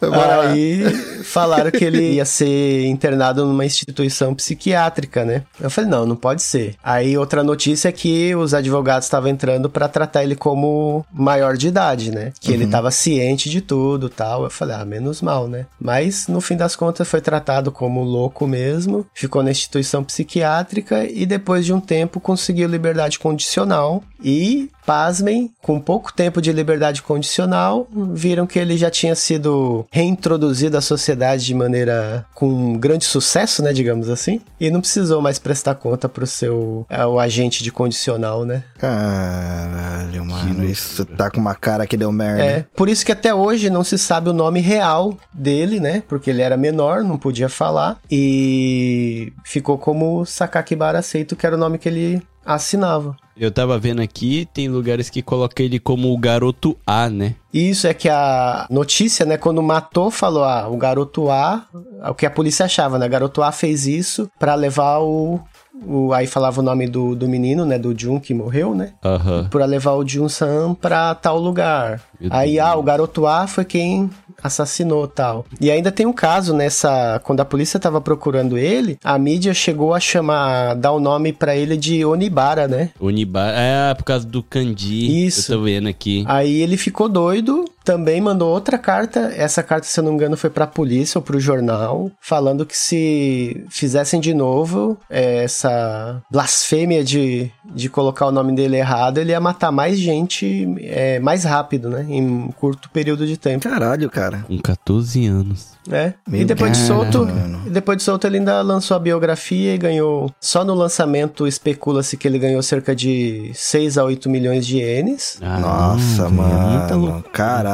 Bora lá. Aí falaram que ele ia ser internado numa instituição psiquiátrica, né? Eu falei, não, não pode ser. Aí outra notícia é que os advogados estavam entrando pra tratar ele como maior de idade, né? Que ele tava ciente de tudo tal. Eu falei, ah, menos mal, né? Mas no fim das contas foi tratado como louco mesmo, ficou na instituição psiquiátrica e depois de um tempo conseguiu liberdade condicional e pasmem, com pouco tempo de liberdade condicional, viram que ele já tinha sido reintroduzido à sociedade de maneira com grande sucesso, né, digamos assim, e não precisou mais prestar conta pro seu é, o agente de condicional, né? Caralho, mano. Isso tá com uma cara que deu merda. É, por isso que até hoje não se sabe o nome real dele, né? Porque ele era menor, não podia falar e ficou como Sakakibara Seito, que era o nome que ele assinava. Eu tava vendo aqui, tem lugares que colocam ele como o garoto A, né? Isso é que a notícia, né, quando matou, falou: ah, o garoto A, o que a polícia achava, né? O garoto A fez isso pra levar o. o aí falava o nome do, do menino, né? Do Jun que morreu, né? Aham. Pra levar o Jun San pra tal lugar. Meu aí, Deus. ah, o garoto A foi quem assassinou tal. E ainda tem um caso nessa. Quando a polícia tava procurando ele, a mídia chegou a chamar, dar o nome pra ele de Onibara, né? Onibara. É, por causa do kanji. Isso. Eu tô vendo aqui. Aí ele ficou doido, também mandou outra carta. Essa carta, se eu não me engano, foi pra polícia ou pro jornal, falando que se fizessem de novo é, essa blasfêmia de, de colocar o nome dele errado, ele ia matar mais gente é, mais rápido, né? Em um curto período de tempo. Caralho, cara. Com 14 anos. É. Meu e depois de solto, mano. e depois de solto ele ainda lançou a biografia e ganhou. Só no lançamento especula-se que ele ganhou cerca de 6 a 8 milhões de ienes. Ah, Nossa, é mano. Caralho,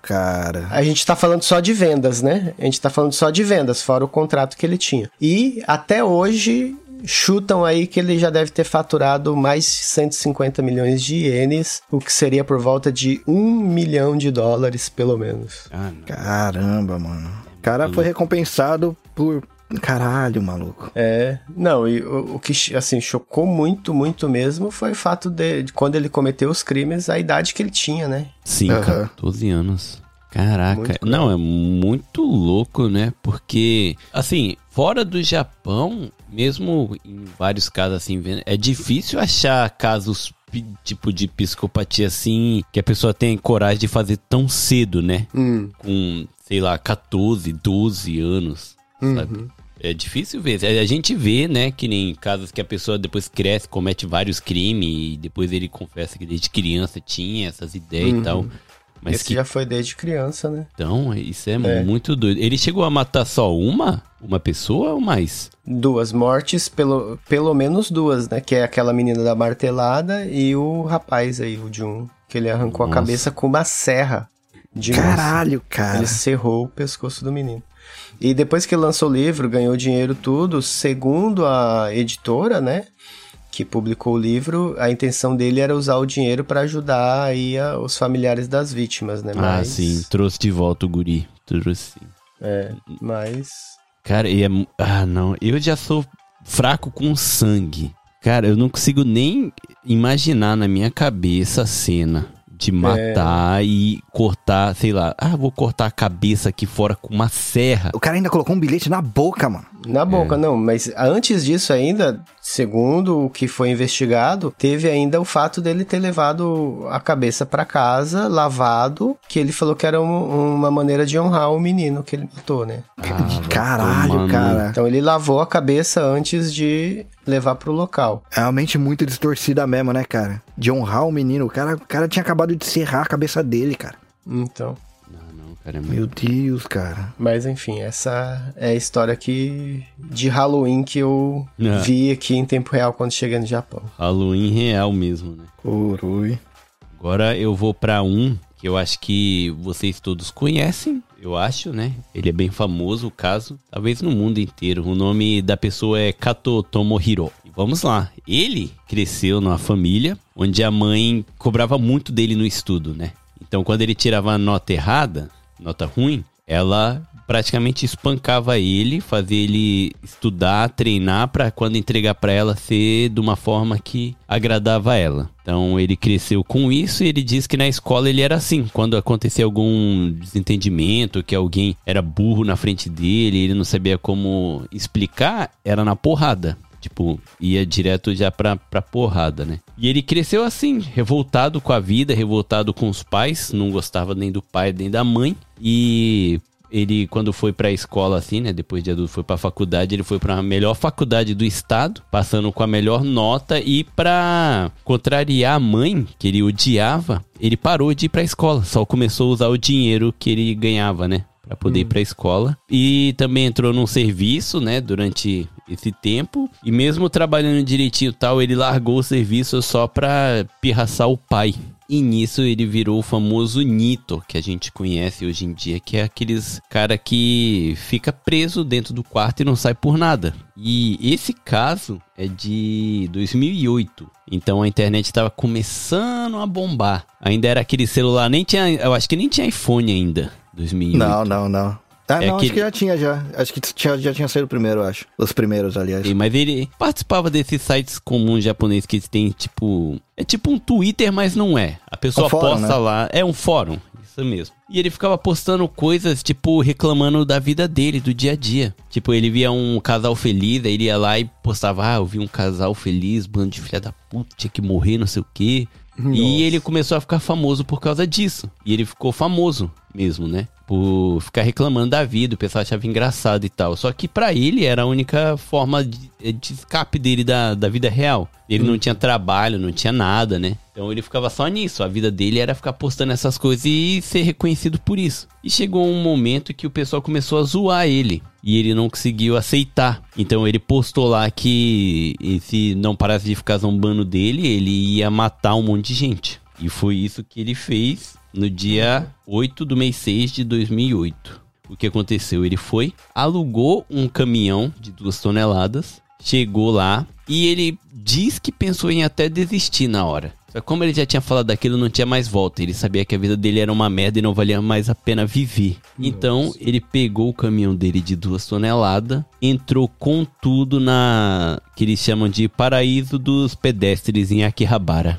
cara. A gente tá falando só de vendas, né? A gente tá falando só de vendas, fora o contrato que ele tinha. E até hoje chutam aí que ele já deve ter faturado mais de 150 milhões de ienes, o que seria por volta de um milhão de dólares, pelo menos. Ah. Caramba, mano. O cara foi recompensado por. Caralho, maluco. É, não, e o, o que, assim, chocou muito, muito mesmo foi o fato de, de quando ele cometeu os crimes, a idade que ele tinha, né? Sim, Aham. 14 anos. Caraca, não, é muito louco, né? Porque, assim, fora do Japão, mesmo em vários casos assim, vendo- é difícil achar casos tipo de psicopatia assim, que a pessoa tem coragem de fazer tão cedo, né? Hum, Com, sei lá, 14, 12 anos, sabe? É difícil ver. A gente vê, né, que nem casos que a pessoa depois cresce, comete vários crimes e depois ele confessa que desde criança tinha essas ideias Uhum. e tal. Mas Esse que já foi desde criança, né? então, isso é, É. muito doido. Ele chegou a matar só uma? Uma pessoa ou mais? Duas mortes, pelo, pelo menos duas, né? Que é aquela menina da martelada e o rapaz aí, o Jun, que ele arrancou Nossa. a cabeça com uma serra de moça. Caralho, cara. Ele serrou o pescoço do menino. E depois que lançou o livro, ganhou dinheiro tudo, segundo a editora, né, que publicou o livro, a intenção dele era usar o dinheiro para ajudar aí a- os familiares das vítimas, né? Ah, Mas, sim. Trouxe de volta o guri. Trouxe. É, mas Cara, e é. Ah, não. Eu já sou fraco com sangue. Cara, eu não consigo nem imaginar na minha cabeça a cena de matar e cortar, sei lá. Ah, vou cortar a cabeça aqui fora com uma serra. O cara ainda colocou um bilhete na boca, mano. Na boca não, mas antes disso ainda, segundo o que foi investigado, teve ainda o fato dele ter levado a cabeça para casa, lavado, que ele falou que era um- uma maneira de honrar o menino que ele matou, né? Ah, Caralho, cara. Então ele lavou a cabeça antes de levar pro local. É realmente muito distorcida mesmo, né, cara? De honrar o menino. O cara, o cara tinha acabado de serrar a cabeça dele, cara. Então, É muito. Meu Deus, cara. mas enfim, essa é a história que de Halloween que eu É. vi aqui em tempo real quando cheguei no Japão. Halloween real mesmo, né? Urui. Agora eu vou pra um que eu acho que vocês todos conhecem, eu acho, né? Ele é bem famoso, o caso, talvez no mundo inteiro. O nome da pessoa é Kato Tomohiro. E vamos lá. Ele cresceu numa família onde a mãe cobrava muito dele no estudo, né? Então quando ele tirava a nota errada, nota ruim, ela praticamente espancava ele, fazia ele estudar, treinar pra quando entregar pra ela ser de uma forma que agradava ela. Então ele cresceu com isso e ele diz que na escola ele era assim. Quando acontecia algum desentendimento, que alguém era burro na frente dele, ele não sabia como explicar, era na porrada. Tipo, ia direto já pra, pra porrada, né? E ele cresceu assim, revoltado com a vida, revoltado com os pais, não gostava nem do pai nem da mãe. E ele, quando foi pra escola, assim, né? Depois de adulto, foi pra faculdade, ele foi pra melhor faculdade do estado, passando com a melhor nota. E pra contrariar a mãe, que ele odiava, ele parou de ir pra escola, só começou a usar o dinheiro que ele ganhava, né? Pra poder ir pra escola. E também entrou num serviço, né? Durante esse tempo. E mesmo trabalhando direitinho e tal, ele largou o serviço só pra pirraçar o pai. E nisso ele virou o famoso Nito, que a gente conhece hoje em dia, que é aqueles cara que fica preso dentro do quarto e não sai por nada. E esse caso é de 2008. Então a internet estava começando a bombar. Ainda era aquele celular, nem tinha, eu acho que nem tinha iPhone ainda. 2008. Não, não, não. Ah, É não, que- acho que já tinha já. Acho que tinha, já tinha saído o primeiro, acho. Os primeiros, aliás. Sim, Mas ele participava desses sites comuns japoneses que tem tipo. É tipo um Twitter, mas não é. A pessoa Um fórum, posta né? lá. É um fórum, isso mesmo. E ele ficava postando coisas, tipo, reclamando da vida dele, do dia a dia. Tipo, ele via um casal feliz, aí ele ia lá e postava: Ah, eu vi um casal feliz, bando de filha da puta, tinha que morrer, não sei o quê. E ele começou a ficar famoso por causa disso. E ele ficou famoso mesmo, né? Por ficar reclamando da vida, o pessoal achava engraçado e tal. Só que pra ele era a única forma de, de escape dele da, da vida real. Ele não tinha trabalho, não tinha nada, né? Então ele ficava só nisso. A vida dele era ficar postando essas coisas e ser reconhecido por isso. E chegou um momento que o pessoal começou a zoar ele. E ele não conseguiu aceitar. Então ele postou lá que se não parasse de ficar zombando dele, ele ia matar um monte de gente. E foi isso que ele fez no dia 8 do mês 6 de 2008. O que aconteceu? Ele foi, alugou um caminhão de duas toneladas, chegou lá e ele diz que pensou em até desistir na hora. Só que como ele já tinha falado daquilo, não tinha mais volta. Ele sabia que a vida dele era uma merda e não valia mais a pena viver. Então ele pegou o caminhão dele de duas toneladas, entrou com tudo na que eles chamam de paraíso dos pedestres em Akihabara.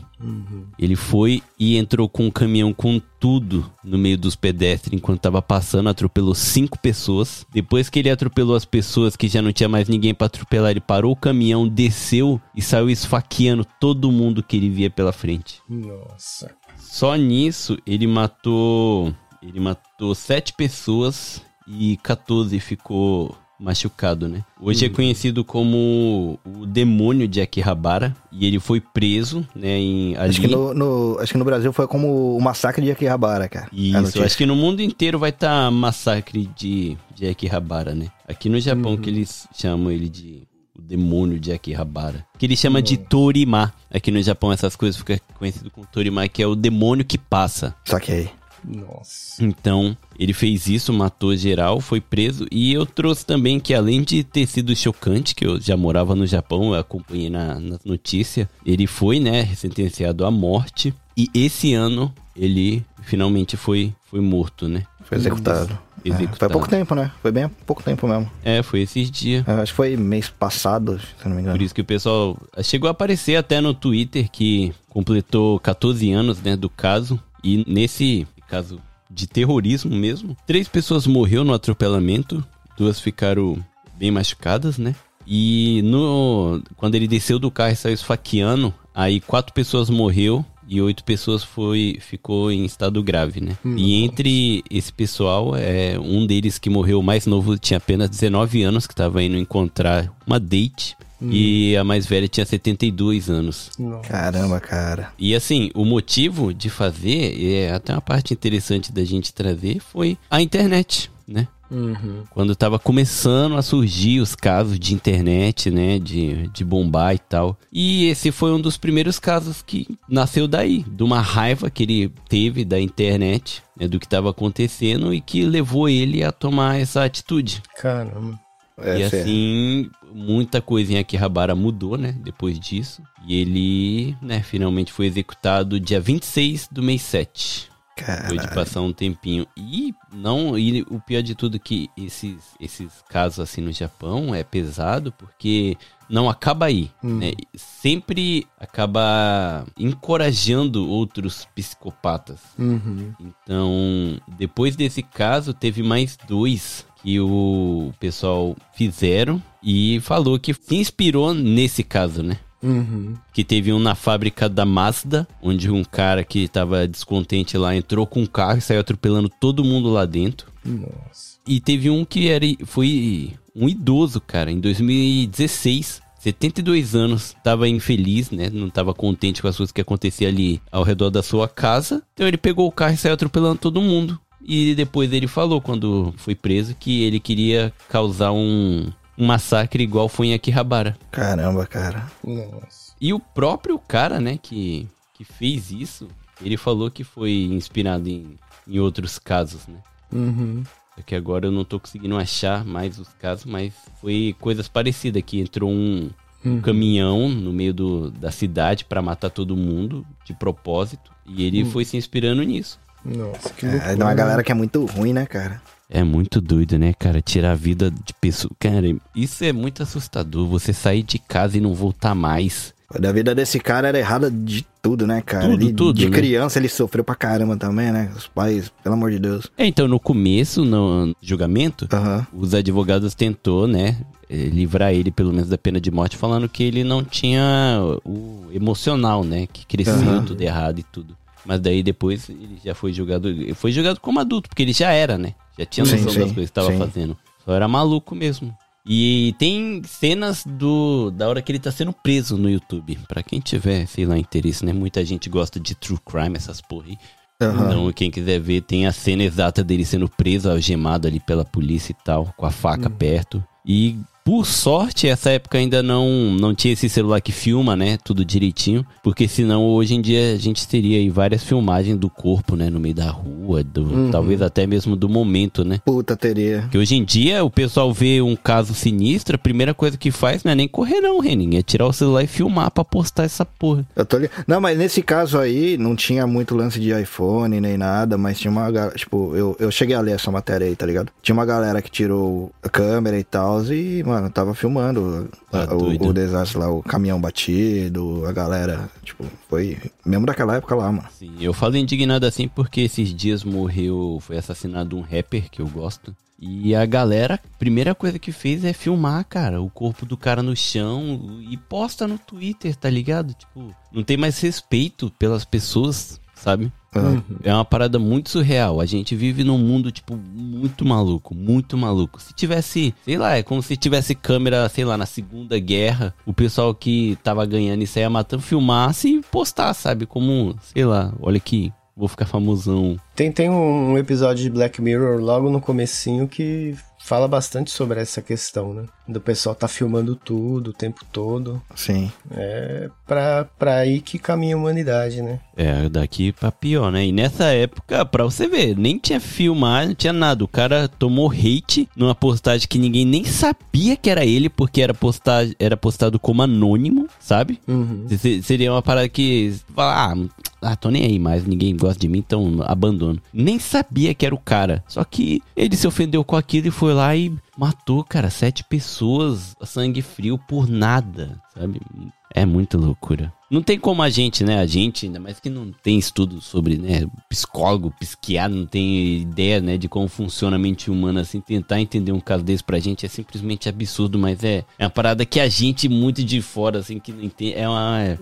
Ele foi e entrou com um caminhão com tudo no meio dos pedestres enquanto tava passando, atropelou cinco pessoas. Depois que ele atropelou as pessoas que já não tinha mais ninguém pra atropelar, ele parou o caminhão, desceu e saiu esfaqueando todo mundo que ele via pela frente. Nossa. Só nisso ele matou, ele matou sete pessoas e 14 ficou machucado, né? Hoje é conhecido como o demônio de Akihabara e ele foi preso, né, em ali. Acho que, no, no- acho que no Brasil foi como o massacre de Akihabara, cara. Isso, notícia. acho que no mundo inteiro vai estar massacre de, de Akihabara, né? Aqui no Japão que eles chamam ele de o demônio de Akihabara. Que ele chama de Torima. Aqui no Japão essas coisas ficam conhecido como Torima, que é o demônio que passa. Saquei. Nossa. Então, ele fez isso, matou geral, foi preso. E eu trouxe também que, além de ter sido chocante, que eu já morava no Japão, eu acompanhei na, na notícia, ele foi, né, sentenciado à morte. E esse ano, ele finalmente foi, foi morto, né? Foi executado. É, Executado. foi há pouco tempo, né? Foi bem há pouco tempo mesmo. É, foi esses dias. É, acho que foi mês passado, se não me engano. Por isso que o pessoal chegou a aparecer até no Twitter que completou 14 anos né, do caso. E nesse caso de terrorismo mesmo, três pessoas morreram no atropelamento, duas ficaram bem machucadas, né? E no quando ele desceu do carro e saiu esfaqueando, aí quatro pessoas morreu e oito pessoas foi ficou em estado grave, né? E entre esse pessoal, é um deles que morreu o mais novo tinha apenas 19 anos, que estava indo encontrar uma date. E a mais velha tinha 72 anos. Nossa. Caramba, cara. E assim, o motivo de fazer, é até uma parte interessante da gente trazer, foi a internet, né? Uhum. Quando tava começando a surgir os casos de internet, né? De, de bombar e tal. E esse foi um dos primeiros casos que nasceu daí, de uma raiva que ele teve da internet, né, do que tava acontecendo e que levou ele a tomar essa atitude. Caramba. É, e assim, muita coisa em Akihabara mudou, né? Depois disso. E ele, né, finalmente foi executado dia 26 do mês 7. Depois de Caralho. passar um tempinho. E não, e o pior de tudo é que esses, esses casos assim no Japão é pesado porque não acaba aí, né? Sempre acaba encorajando outros psicopatas. Uhum. Então, depois desse caso, teve mais dois que o pessoal fizeram e falou que se inspirou nesse caso, né? Uhum. Que teve um na fábrica da Mazda, onde um cara que tava descontente lá entrou com um carro e saiu atropelando todo mundo lá dentro. Nossa. E teve um que era, foi um idoso, cara, em 2016. 72 anos, tava infeliz, né? Não tava contente com as coisas que aconteciam ali ao redor da sua casa. Então ele pegou o carro e saiu atropelando todo mundo. E depois ele falou, quando foi preso, que ele queria causar um, um massacre igual foi em Akihabara. Caramba, cara. Nossa. E o próprio cara, né, que, que fez isso, ele falou que foi inspirado em, em outros casos, né? Uhum. Só que agora eu não tô conseguindo achar mais os casos, mas foi coisas parecidas, que entrou um, um caminhão no meio do, da cidade pra matar todo mundo, de propósito, e ele foi se inspirando nisso. Nossa, que É, loucura. tem uma galera que é muito ruim, né, cara? É muito doido, né, cara? Tirar a vida de pessoa. Cara, isso é muito assustador. Você sair de casa e não voltar mais. Da vida desse cara era errada de tudo, né, cara? Tudo, Ele- tudo, De né? criança ele sofreu pra caramba também, né? Os pais, pelo amor de Deus. É, então, no começo, no julgamento, os advogados tentou, né, eh, livrar ele pelo menos da pena de morte, falando que ele não tinha o emocional, né, que cresceu Aham. tudo errado e tudo. Mas daí depois ele já foi julgado, foi julgado como adulto, porque ele já era, né, já tinha Sim, noção sim, das coisas que estava sim. fazendo. Só era maluco mesmo. E tem cenas do da hora que ele tá sendo preso no YouTube. Pra quem tiver, sei lá, interesse, né? Muita gente gosta de true crime, essas porra aí. Aham. Então, quem quiser ver, tem a cena exata dele sendo preso, algemado ali pela polícia e tal, com a faca perto. E, por sorte, essa época ainda não, não tinha esse celular que filma, né? Tudo direitinho. Porque senão, hoje em dia, a gente teria aí várias filmagens do corpo, né? No meio da rua, do, talvez até mesmo do momento, né? Puta teria. Porque hoje em dia, o pessoal vê um caso sinistro, a primeira coisa que faz não é nem correr não, Renin. É tirar o celular e filmar pra postar essa porra. Eu tô li... Não, mas nesse caso aí, não tinha muito lance de iPhone nem nada, mas tinha uma. Tipo, eu, eu cheguei a ler essa matéria aí, tá ligado? Tinha uma galera que tirou a câmera e tal, e, mano, tava filmando Tá a- o, doido. o desastre lá, o caminhão batido, a galera. Tipo, foi mesmo daquela época lá, mano. Sim, eu falo indignado assim porque esses dias morreu, foi assassinado um rapper que eu gosto. E a galera, primeira coisa que fez é filmar, cara, o corpo do cara no chão e posta no Twitter, tá ligado? Tipo, não tem mais respeito pelas pessoas, sabe? É uma parada muito surreal. A gente vive num mundo, tipo, muito maluco, muito maluco. Se tivesse, sei lá, é como se tivesse câmera, sei lá, na Segunda Guerra, o pessoal que tava ganhando isso aí ia matando, filmasse e postar, sabe? Como, sei lá, olha que vou ficar famosão. Tem, tem um episódio de Black Mirror logo no comecinho que fala bastante sobre essa questão, né? Do pessoal tá filmando tudo o tempo todo. Sim. É pra, pra aí que caminha a humanidade, né? É, daqui pra pior, né? E nessa época, pra você ver, nem tinha filmar, não tinha nada. O cara tomou hate numa postagem que ninguém nem sabia que era ele, porque era, postagem, era postado como anônimo, sabe? Uhum. Se- Seria uma parada que. Ah, ah, tô nem aí mais, ninguém gosta de mim, então abandono. Nem sabia que era o cara. Só que ele se ofendeu com aquilo e foi lá e matou, cara, sete pessoas a sangue frio por nada, sabe? É muita loucura. Não tem como a gente, né? A gente, ainda mais que não tem estudo sobre, né? Psicólogo, psiquiatra, não tem ideia, né? De como funciona a mente humana, assim. Tentar entender um caso desse pra gente é simplesmente absurdo, mas é, é uma parada que a gente, muito de fora, assim, que não entende. É uma. É,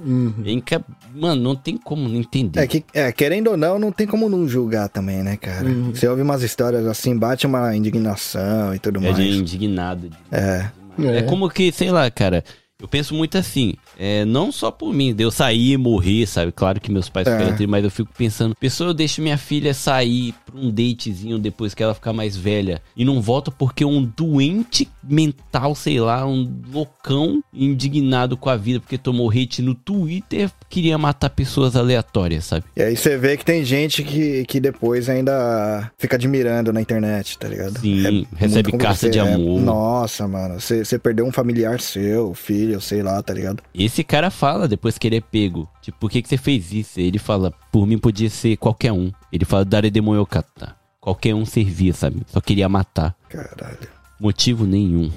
é inca- Mano, não tem como não entender. É que, é, querendo ou não, não tem como não julgar também, né, cara? Você ouve umas histórias assim, bate uma indignação e tudo É mais. de indignado. de- É. É. como que, sei lá, cara. Eu penso muito assim, é, não só por mim, de eu sair e morrer, sabe? Claro que meus pais É. tristes, mas eu fico pensando, pessoa, eu deixo minha filha sair pra um datezinho depois que ela ficar mais velha e não volta porque um doente mental, sei lá, um loucão indignado com a vida porque tomou hate no Twitter, queria matar pessoas aleatórias, sabe? E aí você vê que tem gente que, que depois ainda fica admirando na internet, tá ligado? Sim, muito recebe carta de é- amor. nossa, mano, você perdeu um familiar seu, filho, sei lá, tá ligado? Esse cara fala depois que ele é pego. Tipo, por que, que você fez isso? Ele fala, por mim podia ser qualquer um. Ele fala, Dare Demoyokata. Qualquer um servia, sabe? Só queria matar. Caralho. Motivo nenhum.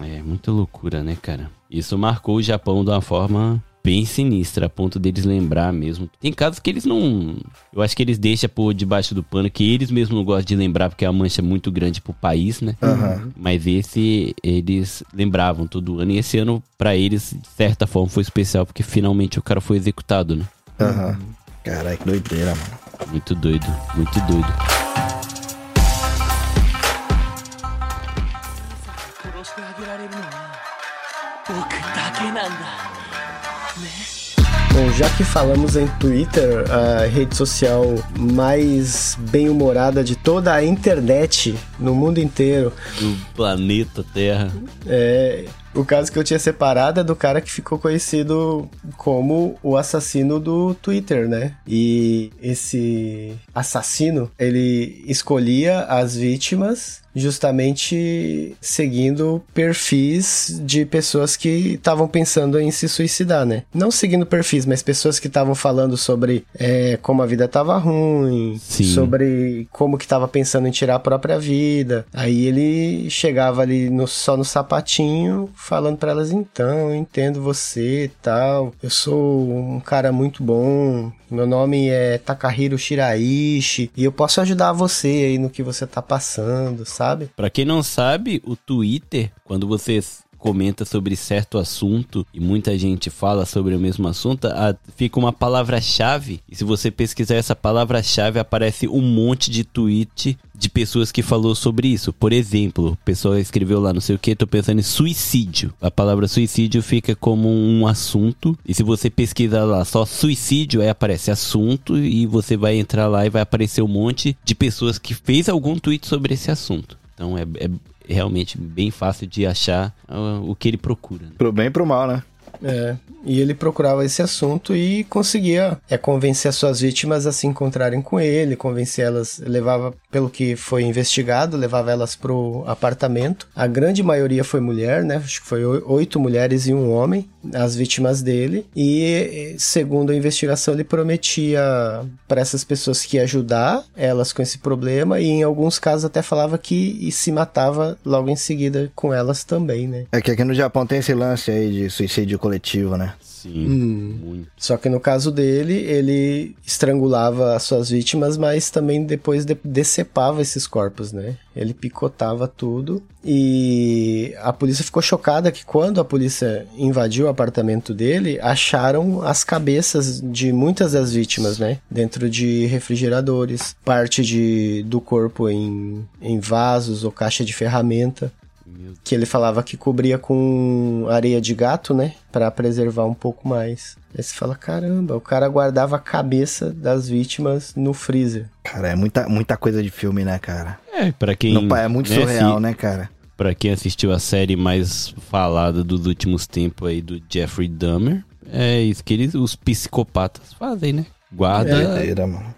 É, muita loucura, né, cara? Isso marcou o Japão de uma forma bem sinistra, a ponto deles lembrar mesmo. Tem casos que eles não. Eu acho que eles deixam por debaixo do pano, que eles mesmos não gostam de lembrar, porque é uma mancha muito grande pro país, né? Aham. Mas esse eles lembravam todo ano. E esse ano, pra eles, de certa forma, foi especial, porque finalmente o cara foi executado, né? Aham. Caralho, que doideira, mano. Muito doido, muito doido. Já que falamos em Twitter, a rede social mais bem-humorada de toda a internet no mundo inteiro, Do planeta Terra. é, o caso que eu tinha separado é do cara que ficou conhecido como o assassino do Twitter, né? E esse assassino, ele escolhia as vítimas justamente seguindo perfis de pessoas que estavam pensando em se suicidar, né? Não seguindo perfis, mas pessoas que estavam falando sobre é, como a vida tava ruim, Sim. sobre como que tava pensando em tirar a própria vida. Aí ele chegava ali no- só no sapatinho, falando pra elas, então, eu entendo você e tal, eu sou um cara muito bom, meu nome é Takahiro Shiraishi, e eu posso ajudar você aí no que você tá passando, sabe? Pra quem não sabe, o Twitter, quando você comenta sobre certo assunto e muita gente fala sobre o mesmo assunto, a- fica uma palavra-chave. E se você pesquisar essa palavra-chave, aparece um monte de tweet de pessoas que falou sobre isso. Por exemplo, o pessoal escreveu lá, não sei o que, tô pensando em suicídio. A palavra suicídio fica como um assunto. E se você pesquisar lá só suicídio, aí aparece assunto e você vai entrar lá e vai aparecer um monte de pessoas que fez algum tweet sobre esse assunto. Então é, é realmente bem fácil de achar ah, o que ele procura. né? Pro bem e pro mal, né? É, e ele procurava esse assunto e conseguia é, convencer as suas vítimas a se encontrarem com ele, convencer elas, levava, pelo que foi investigado, levava elas pro apartamento. A grande maioria foi mulher, né? Acho que foi oi- oito mulheres e um homem, as vítimas dele. E, segundo a investigação, ele prometia para essas pessoas que ia ajudar elas com esse problema e, em alguns casos, até falava que se matava logo em seguida com elas também, né? É que aqui no Japão tem esse lance aí de suicídio coletivo, né? Sim, Hum. muito. Só que no caso dele, ele estrangulava as suas vítimas, mas também depois de decepava esses corpos, né? Ele picotava tudo e a polícia ficou chocada que quando a polícia invadiu o apartamento dele, acharam as cabeças de muitas das vítimas, né? Dentro de refrigeradores, parte de, do corpo em, em vasos ou caixa de ferramenta que ele falava que cobria com areia de gato, né, para preservar um pouco mais. Aí você fala, caramba, o cara guardava a cabeça das vítimas no freezer. Cara, é muita, muita coisa de filme, né, cara? É, pra quem... Não, é muito né, surreal, se- né, cara? Pra quem assistiu a série mais falada dos últimos tempos aí do Jeffrey Dahmer, é isso que eles, os psicopatas fazem, né? Guarda. Doideira, mano.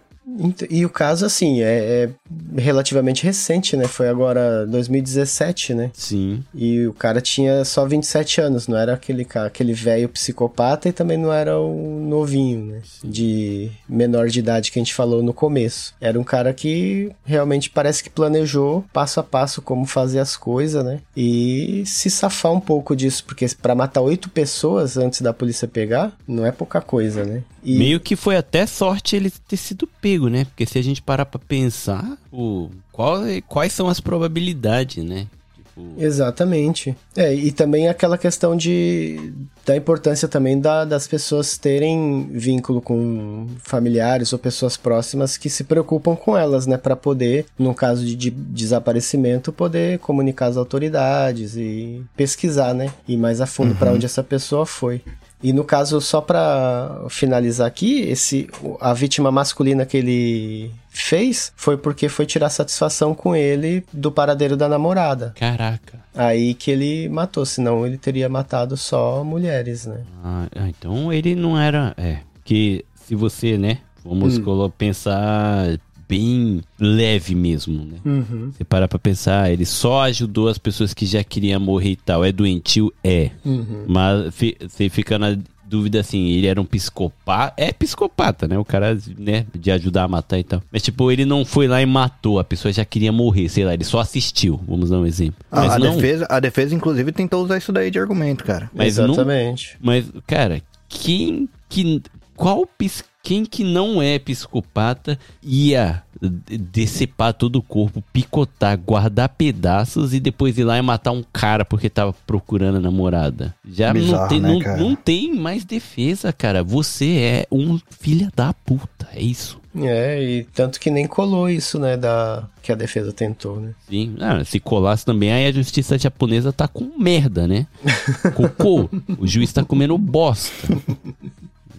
E o caso, assim, é, é relativamente recente, né? Foi agora 2017, né? Sim. E o cara tinha só 27 anos, não era aquele ca- aquele velho psicopata e também não era o novinho, né? De menor de idade que a gente falou no começo. Era um cara que realmente parece que planejou passo a passo como fazer as coisas, né? E se safar um pouco disso, porque pra matar oito pessoas antes da polícia pegar, não é pouca coisa, né? E Meio que foi até sorte ele ter sido pego, né? Porque se a gente parar pra pensar, pô, qual- quais são as probabilidades, né? Tipo, Exatamente. É, e também aquela questão de da importância também da- das pessoas terem vínculo com familiares ou pessoas próximas que se preocupam com elas, né, Pra poder, no caso de, de desaparecimento, poder comunicar às autoridades e pesquisar, né, ir mais a fundo pra onde essa pessoa foi. E no caso, só pra finalizar aqui, esse a vítima masculina que ele fez foi porque foi tirar satisfação com ele do paradeiro da namorada. caraca. Aí que ele matou, senão ele teria matado só mulheres, né? Ah, ah, então ele não era. É. Que se você, né? Vamos colo- pensar bem leve mesmo, né? Uhum. Você para pra pensar, ele só ajudou as pessoas que já queriam morrer e tal. É doentio? É. Uhum. Mas você fica na dúvida assim, ele era um psicopata. É psicopata, né? O cara, né, de ajudar a matar e tal. Mas, tipo, ele não foi lá e matou. A pessoa já queria morrer, sei lá, ele só assistiu. Vamos dar um exemplo. A, Mas a não. defesa, a defesa, inclusive, tentou usar isso daí de argumento, cara. Mas não Exatamente. Mas, cara, quem que. Qual pis- quem que não é psicopata ia de- decepar todo o corpo, picotar, guardar pedaços e depois ir lá e matar um cara porque tava procurando a namorada? Já não, Bizarro, tem, né, não, não tem mais defesa, cara. Você é um filho da puta. É isso. É, e tanto que nem colou isso, né, da que a defesa tentou, né? Sim. Ah, se colasse também, aí a justiça japonesa tá com merda, né? Cocô. o juiz tá comendo bosta.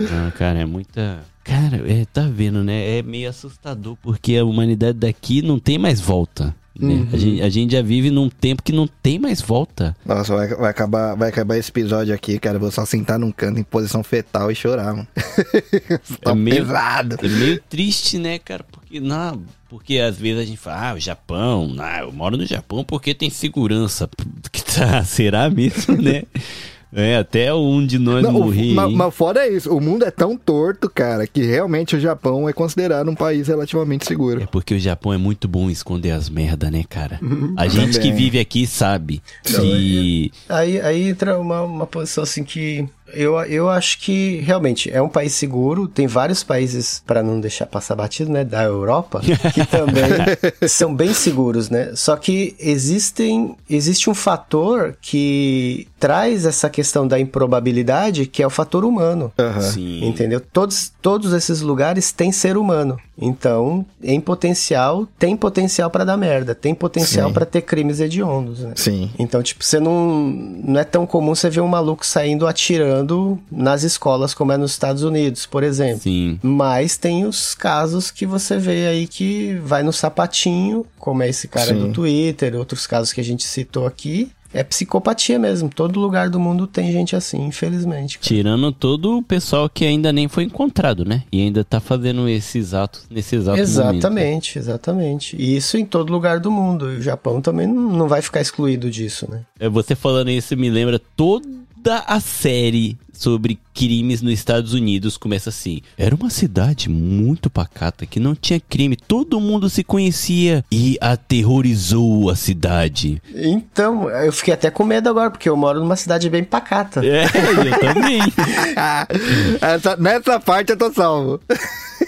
Ah, cara, é muita. Cara, é, tá vendo, né? É meio assustador, porque a humanidade daqui não tem mais volta. né? A, gente, a gente já vive num tempo que não tem mais volta. Nossa, vai, vai acabar, vai acabar esse episódio aqui, cara. Eu vou só sentar num canto em posição fetal e chorar, mano. tá É meio- pesado. É meio triste, né, cara? Porque, não, porque às vezes a gente fala, ah, o Japão, ah, eu moro no Japão porque tem segurança. Que tá, será mesmo, né? É, até um de nós Não, morrer. mas foda é isso. O mundo é tão torto, cara, que realmente o Japão é considerado um país relativamente É seguro. porque o Japão é muito bom em esconder as merda, né, cara? A gente que Também. vive aqui sabe. Se. Aí, aí entra uma, uma posição assim que eu, eu acho que realmente é um país seguro. Tem vários países, para não deixar passar batido, né, da Europa, que também são bem seguros, né? Só que existem, existe um fator que traz essa questão da improbabilidade, que é o fator humano. Aham. Sim. Entendeu? Todos, todos esses lugares têm ser humano. Então, em potencial, tem potencial pra dar merda, tem potencial pra ter crimes hediondos, né? Sim. Então, tipo, você não. Não é tão comum você ver um maluco saindo atirando nas escolas como é nos Estados Unidos, por exemplo. Sim. Mas tem os casos que você vê aí que vai no sapatinho, como é esse cara Sim. do Twitter, outros casos que a gente citou aqui. É psicopatia mesmo. Todo lugar do mundo tem gente assim, infelizmente. cara. Tirando todo o pessoal que ainda nem foi encontrado, né? E ainda tá fazendo esses atos nesse exato momento. Exatamente, exatamente. E isso em todo lugar do mundo. E o Japão também não vai ficar excluído disso, né? É, Você falando isso me lembra toda a série sobre crimes nos Estados Unidos começa assim. Era uma cidade muito pacata que não tinha crime, todo mundo se conhecia e aterrorizou a cidade. Então, eu fiquei até com medo agora, porque eu moro numa cidade bem pacata. É, eu também. Essa- nessa parte eu tô salvo.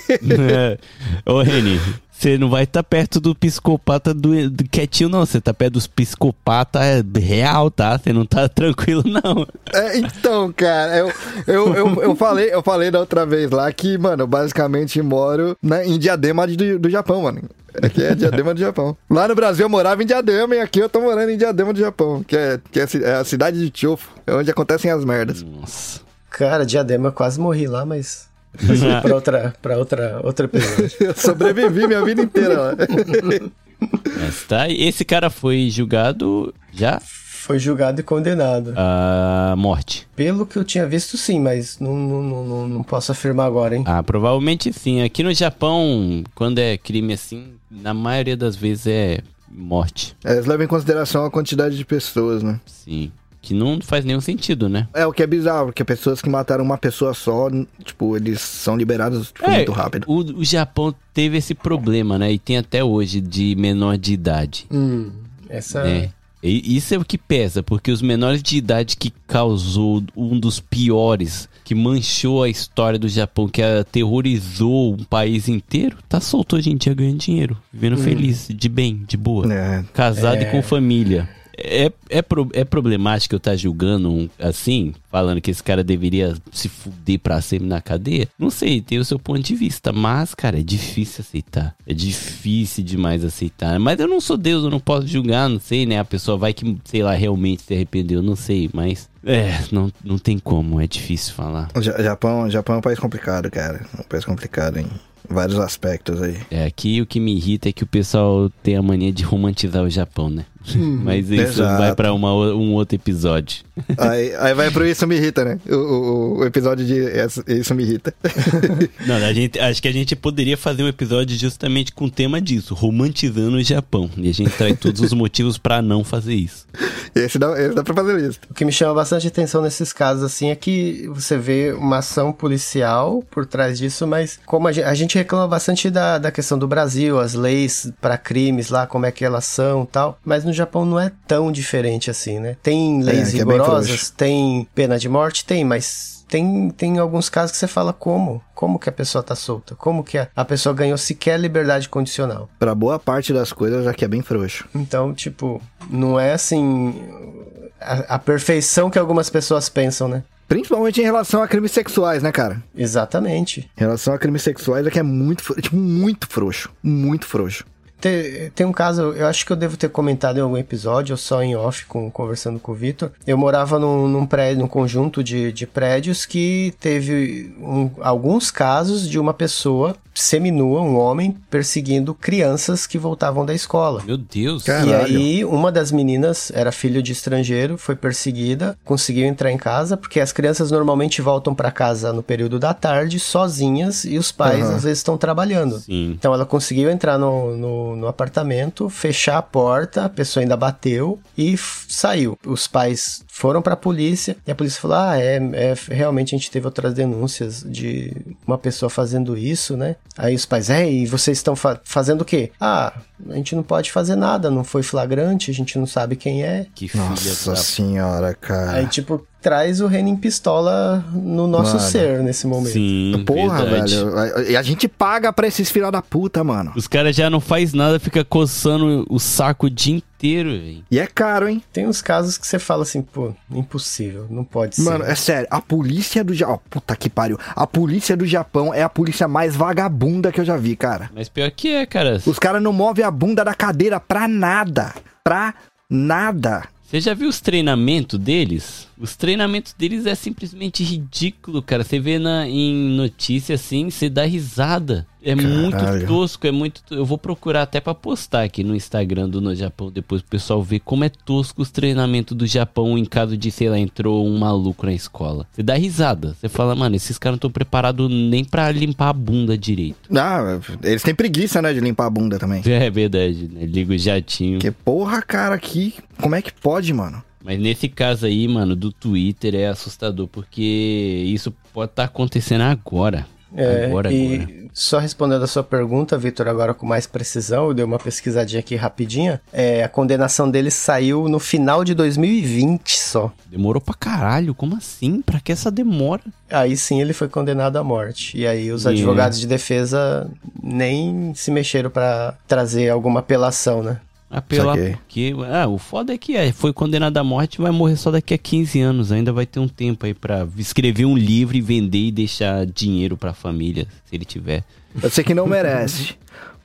É. Ô, Reni, Você não vai estar tá perto do psicopata do, do, quietinho, não. Você tá perto dos psicopatas real, tá? Você não tá tranquilo, não. É, então, cara, eu, eu, eu, eu, falei, eu falei da outra vez lá que, mano, eu basicamente moro né, em Diadema do, do Japão, mano. Aqui é Diadema do Japão. Lá no Brasil eu morava em Diadema e aqui eu tô morando em Diadema do Japão, que é, que é, é a cidade de Chofo, é onde acontecem as merdas. Nossa. Cara, Diadema, eu quase morri lá, mas mas pra outra, pra outra, outra episódio. Eu sobrevivi minha vida inteira lá. Mas tá, esse cara foi julgado já? Foi julgado e condenado. A morte. Pelo que eu tinha visto, sim, mas não, não, não, não posso afirmar agora, hein? Ah, provavelmente sim. Aqui no Japão, quando é crime assim, na maioria das vezes é morte. É, eles levam em consideração a quantidade de pessoas, né? Sim. Que não faz nenhum sentido, né? É, o que é bizarro, porque pessoas que mataram uma pessoa só, tipo, eles são liberados tipo, é, muito rápido. O, o Japão teve esse problema, né? E tem até hoje de menor de idade. Hum, essa... É. E isso é o que pesa, porque os menores de idade que causou um dos piores, que manchou a história do Japão, que aterrorizou um país inteiro, tá solto hoje em dia ganhando dinheiro, vivendo hum. feliz, de bem, de boa. É. Casado é. e com família é, é, pro, é problemático eu estar tá julgando um, assim, falando que esse cara deveria se fuder pra sempre na cadeia? Não sei, tem o seu ponto de vista, mas, cara, é difícil aceitar. É difícil demais aceitar. Mas eu não sou Deus, eu não posso julgar, não sei, né? A pessoa vai que, sei lá, realmente se arrependeu, não sei, mas. É, não, não tem como, é difícil falar. O Japão, Japão é um país complicado, cara. É um país complicado, hein? vários aspectos aí. É, aqui o que me irrita é que o pessoal tem a mania de romantizar o Japão, né? Hum, Mas isso exato. vai para um outro episódio. Aí, aí vai pro Isso Me Irrita, né? O, o, o episódio de Isso Me Irrita. Não, a gente, acho que a gente poderia fazer um episódio justamente com o tema disso, romantizando o Japão. E a gente traz todos os motivos para não fazer isso. Esse dá, esse dá pra fazer isso. O que me chama bastante atenção nesses casos, assim, é que você vê uma ação policial por trás disso, mas como a gente, a gente reclama bastante da, da questão do Brasil, as leis para crimes lá, como é que elas são tal, mas no Japão não é tão diferente assim, né? Tem leis é, é rigorosas, é tem pena de morte, tem, mas tem, tem alguns casos que você fala como? Como que a pessoa tá solta? Como que a, a pessoa ganhou sequer liberdade condicional? Pra boa parte das coisas aqui é bem frouxo. Então, tipo, não é assim a, a perfeição que algumas pessoas pensam, né? Principalmente em relação a crimes sexuais, né, cara? Exatamente. Em relação a crimes sexuais é que é muito, tipo, muito frouxo. Muito frouxo. Tem, tem um caso, eu acho que eu devo ter comentado em algum episódio, ou só em off, com, conversando com o Vitor. Eu morava num, num prédio, num conjunto de, de prédios que teve um, alguns casos de uma pessoa seminua, um homem, perseguindo crianças que voltavam da escola. Meu Deus! Caralho. E aí, uma das meninas era filho de estrangeiro, foi perseguida, conseguiu entrar em casa, porque as crianças normalmente voltam para casa no período da tarde, sozinhas, e os pais uhum. às vezes estão trabalhando. Sim. Então ela conseguiu entrar no, no, no apartamento, fechar a porta, a pessoa ainda bateu e saiu. Os pais foram para a polícia e a polícia falou: Ah, é, é, realmente a gente teve outras denúncias de uma pessoa fazendo isso, né? Aí os pais, é, e vocês estão fa fazendo o quê? Ah, a gente não pode fazer nada, não foi flagrante, a gente não sabe quem é. Que filha Nossa da... senhora, cara. Aí, tipo, traz o Renan Pistola no nosso mano. ser nesse momento. Sim, Porra, verdade. velho. E a gente paga pra esses filha da puta, mano. Os caras já não faz nada, fica coçando o saco o dia inteiro, velho. E é caro, hein? Tem uns casos que você fala assim, pô, impossível, não pode ser. Mano, é sério, a polícia do Japão. Oh, puta que pariu. A polícia do Japão é a polícia mais vagabunda que eu já vi, cara. Mas pior que é, cara. Os caras não movem a bunda da cadeira pra nada. Pra nada. Você já viu os treinamentos deles? Os treinamentos deles é simplesmente ridículo, cara. Você vê na, em notícia assim, você dá risada. É Caralho. muito tosco, é muito. Eu vou procurar até para postar aqui no Instagram do No Japão depois pro pessoal ver como é tosco os treinamentos do Japão em caso de, sei lá, entrou um maluco na escola. Você dá risada. Você fala, mano, esses caras não estão preparados nem para limpar a bunda direito. Ah, eles têm preguiça, né, de limpar a bunda também. É verdade, né? Liga o jatinho. Que porra, cara, aqui. Como é que pode, mano? Mas nesse caso aí, mano, do Twitter é assustador, porque isso pode estar tá acontecendo agora. É, agora, e agora. só respondendo a sua pergunta, Vitor, agora com mais precisão, eu dei uma pesquisadinha aqui rapidinha. É, a condenação dele saiu no final de 2020 só. Demorou pra caralho, como assim? Pra que essa demora? Aí sim ele foi condenado à morte. E aí os advogados de defesa nem se mexeram pra trazer alguma apelação, né? Apelar Saquei. porque. Ah, o foda é que é, foi condenado à morte vai morrer só daqui a 15 anos. Ainda vai ter um tempo aí pra escrever um livro e vender e deixar dinheiro pra família, se ele tiver. Eu sei que não merece,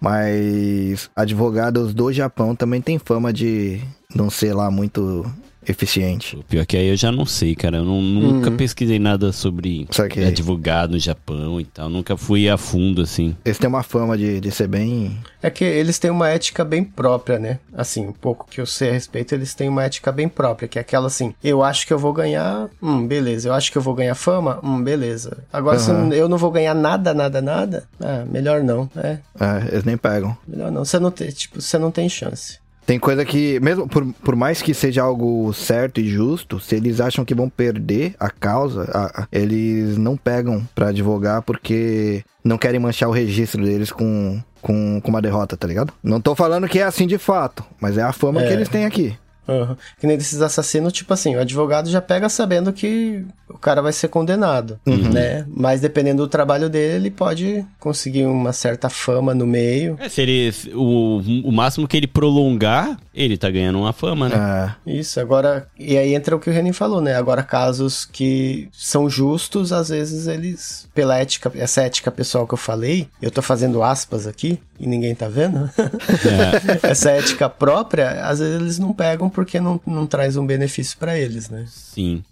mas advogados do Japão também tem fama de não ser lá muito eficiente. O pior que aí eu já não sei, cara. Eu não- nunca pesquisei nada sobre Saquei. advogado no Japão e tal. Nunca fui a fundo, assim. Eles têm uma fama de, de ser bem. É que eles têm uma ética bem própria, né? Assim, um pouco que eu sei a respeito, eles têm uma ética bem própria, que é aquela assim, eu acho que eu vou ganhar, hum, beleza. Eu acho que eu vou ganhar fama, hum, beleza. Agora, se Aham. eu não vou ganhar nada, nada, nada, ah, melhor não, é. É, eles nem pegam. Melhor não. Você não tem, tipo, você não tem chance. Tem coisa que, mesmo por, por mais que seja algo certo e justo, se eles acham que vão perder a causa, a- eles não pegam pra advogar porque não querem manchar o registro deles com, com, com uma derrota, tá ligado? Não tô falando que é assim de fato, mas é a fama É. que eles têm aqui. Aham. Que nem desses assassinos, tipo assim, o advogado já pega sabendo que o cara vai ser condenado, né? Mas dependendo do trabalho dele, ele pode conseguir uma certa fama no meio. É, se ele. O, o máximo que ele prolongar, ele tá ganhando uma fama, né? É, Isso, agora. E aí entra o que o Renin falou, né? Agora, casos que são justos, às vezes eles, pela ética, essa ética pessoal que eu falei, eu tô fazendo aspas aqui e ninguém tá vendo. essa ética própria, às vezes eles não pegam porque não, não traz um benefício pra eles, né? Sim.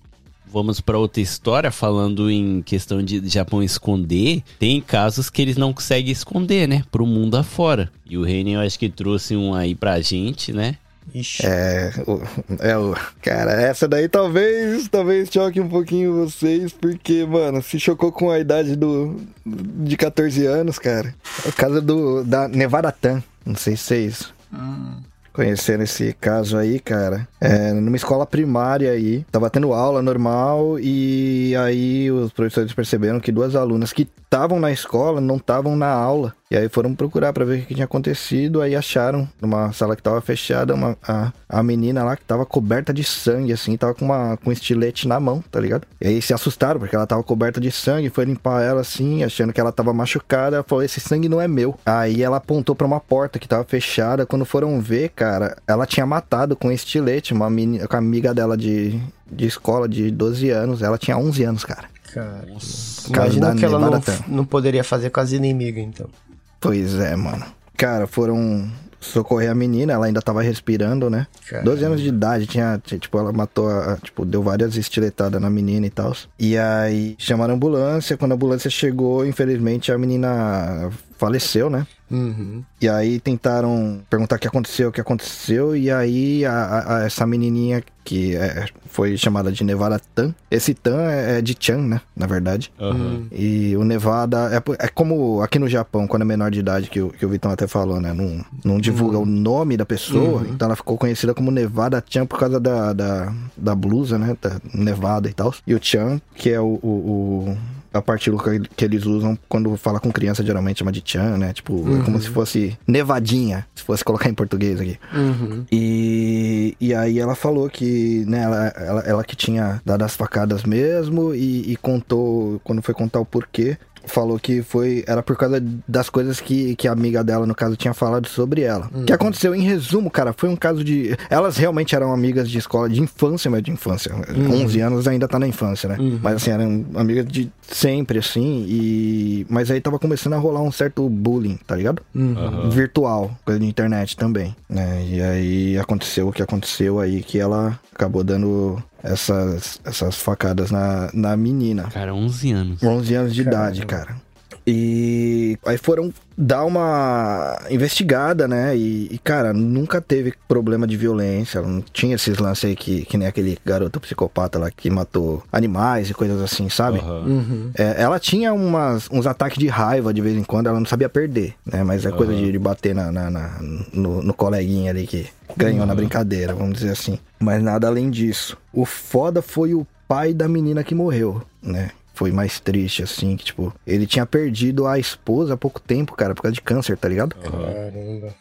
Vamos pra outra história, falando em questão de Japão esconder. Tem casos que eles não conseguem esconder, né? Pro mundo afora. E o Reine, eu acho que trouxe um aí pra gente, né? Ixi. é, o, é o. Cara, essa daí talvez, talvez choque um pouquinho vocês, porque, mano, se chocou com a idade do de 14 anos, cara. É o caso do da Nevada Tan. Não sei se vocês conheceram esse caso aí, cara. É, numa escola primária aí, tava tendo aula normal e aí os professores perceberam que duas alunas que estavam na escola não estavam na aula. E aí foram procurar pra ver o que tinha acontecido, aí acharam numa sala que tava fechada uma, a, a menina lá que tava coberta de sangue, assim, tava com, uma, com um estilete na mão, tá ligado? E aí se assustaram porque ela tava coberta de sangue, foi limpar ela assim, achando que ela tava machucada. Ela falou: Esse sangue não é meu. Aí ela apontou pra uma porta que tava fechada. Quando foram ver, cara, ela tinha matado com estilete uma menina, com a amiga dela de, de escola de 12 anos. Ela tinha 11 anos, cara. Cara, imagina o que ela não, não poderia fazer com as inimigas, então. Pois é, mano. Cara, foram socorrer a menina, ela ainda tava respirando, né? Caramba. 12 anos de idade, tinha, tinha, tipo, ela matou, a, tipo, deu várias estiletadas na menina e tal. E aí chamaram a ambulância, quando a ambulância chegou, infelizmente a menina faleceu, né? Uhum. E aí tentaram perguntar o que aconteceu, o que aconteceu, e aí a, a- essa menininha que é- foi chamada de Nevada Tan, esse Tan é, é de Chan, né? Na verdade. Aham. E o Nevada é, é como aqui no Japão, quando é menor de idade, que o, que o Vitão até falou, né? Não, não divulga o nome da pessoa, então ela ficou conhecida como Nevada Chan por causa da, da, da blusa, né? Da Nevada e tal. E o Chan, que é o. o- o- a partícula que- eles usam quando fala com criança, geralmente chama de Chan, né? Tipo, é como se fosse nevadinha, se fosse colocar em português aqui. Uhum. E, e aí ela falou que, né, ela, ela, ela que tinha dado as facadas mesmo e, e contou, quando foi contar o porquê, falou que foi, era por causa das coisas que, que a amiga dela, no caso, tinha falado sobre ela. O que aconteceu, em resumo, cara, foi um caso de... Elas realmente eram amigas de escola, de infância, mas de infância. Com 11 anos ainda tá na infância, né? Mas assim, eram amigas de sempre, assim, e... Mas aí tava começando a rolar um certo bullying, tá ligado? virtual, coisa de internet também, né? E aí aconteceu o que aconteceu aí, que ela acabou dando essas, essas facadas na, na menina. Cara, 11 anos. 11 anos de idade, cara. E aí foram dar uma investigada, né? E, e, cara, nunca teve problema de violência. Não tinha esses lances aí que, que nem aquele garoto psicopata lá que matou animais e coisas assim, sabe? Aham. É, ela tinha umas, uns ataques de raiva de vez em quando, ela não sabia perder, né? Mas é coisa de, de bater na, na- na- no, no coleguinha ali que ganhou na brincadeira, vamos dizer assim. Mas nada além disso. O foda foi o pai da menina que morreu, né? Foi mais triste, assim, que, tipo, ele tinha perdido a esposa há pouco tempo, cara, por causa de câncer, tá ligado? Caramba.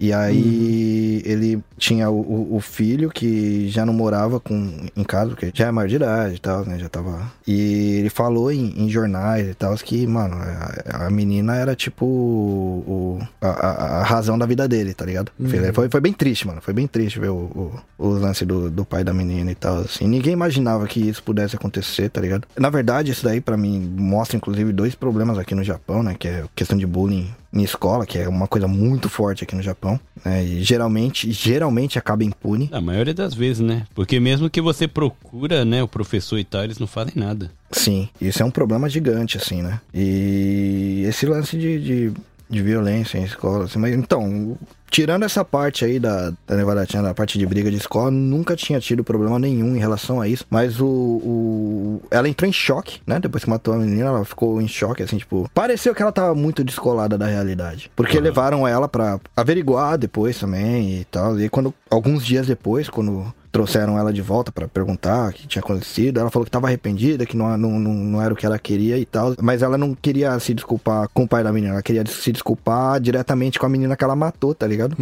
E aí ele tinha o, o- filho que já não morava com, em casa, porque já é maior de idade e tal, né? Já tava. E ele falou em, em jornais e tal que, mano, a, a menina era tipo o, a, a- razão da vida dele, tá ligado? Foi- Foi, foi bem triste, mano. Foi bem triste ver o, o, o lance do, do pai da menina e tal, assim. Ninguém imaginava que isso pudesse acontecer, tá ligado? Na verdade, isso daí pra mim mostra, inclusive, dois problemas aqui no Japão, né? Que é a questão de bullying em escola, que é uma coisa muito forte aqui no Japão, né? E geralmente, geralmente acaba impune. A maioria das vezes, né? Porque mesmo que você procura, né, o professor e tal, eles não fazem nada. Sim, isso é um problema gigante, assim, né? E esse lance de, de, de violência em escola, assim, mas então, tirando essa parte aí da, da Nevada Chan, da parte de briga de escola, nunca tinha tido problema nenhum em relação a isso, mas o, o- ela entrou em choque, né? Depois que matou a menina, ela ficou em choque, assim, tipo, pareceu que ela tava muito descolada da realidade, porque levaram ela pra averiguar depois também e tal, e quando, alguns dias depois, quando trouxeram ela de volta pra perguntar o que tinha acontecido. Ela falou que tava arrependida, que não, não, não, era o que ela queria e tal. Mas ela não queria se desculpar com o pai da menina. Ela queria se desculpar diretamente com a menina que ela matou, tá ligado?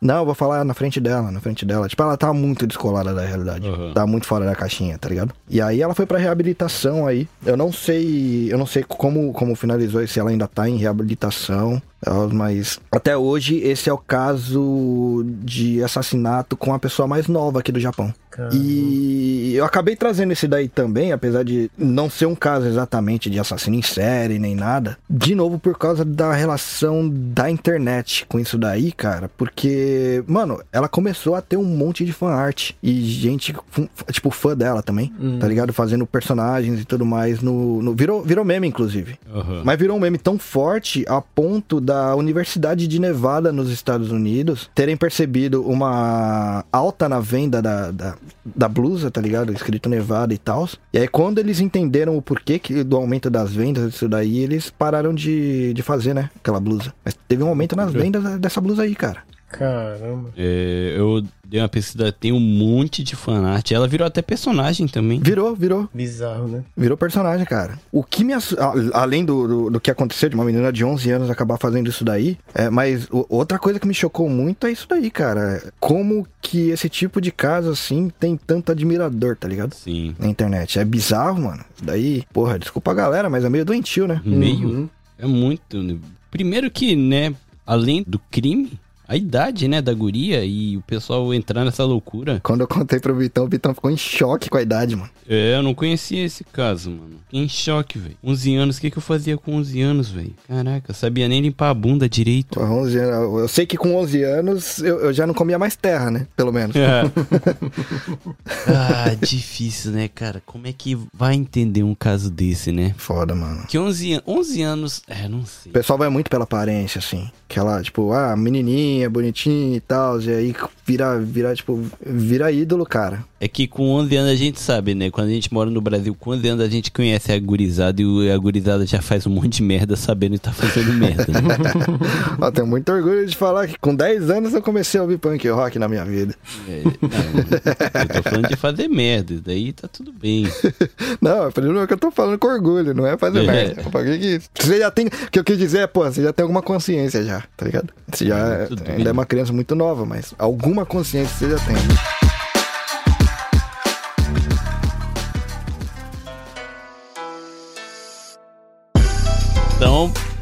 Não, eu vou falar na frente dela, na frente dela. Tipo, ela tava muito descolada da realidade. Uhum. Tava muito fora da caixinha, tá ligado? E aí ela foi pra reabilitação aí. Eu não sei, eu não sei como, como finalizou, se ela ainda tá em reabilitação. Mas até hoje esse é o caso de assassinato com a pessoa mais nova aqui do Japão. E eu acabei trazendo esse daí também, apesar de não ser um caso exatamente de assassino em série nem nada. De novo, por causa da relação da internet com isso daí, cara. Porque, mano, ela começou a ter um monte de fanart. E gente, tipo, fã dela também, tá ligado? Fazendo personagens e tudo mais. No, no- virou, virou meme, inclusive. Aham. Mas virou um meme tão forte a ponto da Universidade de Nevada nos Estados Unidos terem percebido uma alta na venda da, da, da blusa, tá ligado? Escrito Nevada e tal. E aí, quando eles entenderam o porquê que, do aumento das vendas daí, eles pararam de, de fazer, né? Aquela blusa. Mas teve um aumento nas vendas dessa blusa aí, cara. Caramba. É, eu dei uma pesquisa, tem um monte de fanart. Ela virou até personagem também. Virou, virou. Bizarro, né? Virou personagem, cara. O que me assu- Além do, do, do que aconteceu de uma menina de 11 anos acabar fazendo isso daí, é, mas o- outra coisa que me chocou muito é isso daí, cara. Como que esse tipo de caso, assim, tem tanto admirador, tá ligado? Sim. Na internet. É bizarro, mano. Isso daí, porra, desculpa a galera, mas é meio doentio, né? Meio. É muito. né? Primeiro que, né, além do crime, a idade, né, da guria e o pessoal entrar nessa loucura. Quando eu contei pro Vitão, o Vitão ficou em choque com a idade, mano. É, eu não conhecia esse caso, mano. Fiquei em choque, velho. 11 anos, o que, que eu fazia com 11 anos, velho? Caraca, eu sabia nem limpar a bunda direito. Porra, 11 anos, eu sei que com 11 anos eu, eu já não comia mais terra, né? Pelo menos. É. ah, difícil, né, cara? Como é que vai entender um caso desse, né? Foda, mano. Que 11, an- 11 anos, é, não sei. O pessoal vai muito pela aparência, assim. Aquela, tipo, ah, menininha, bonitinha e tal. E aí vira, vira, tipo, vira ídolo, cara. É que com 11 anos a gente sabe, né? Quando a gente mora no Brasil, com 11 anos a gente conhece a gurizada e a gurizada já faz um monte de merda sabendo que tá fazendo merda, né? Ó, tenho muito orgulho de falar que com 10 anos eu comecei a ouvir punk rock na minha vida. É, não, eu tô falando de fazer merda, daí tá tudo bem. Não, é que eu tô falando com orgulho, não é fazer É. merda. Que? Você já tem. O que eu quis dizer é, pô, você já tem alguma consciência já, tá ligado? Você já É, é- ainda é uma criança muito nova, mas alguma consciência você já tem.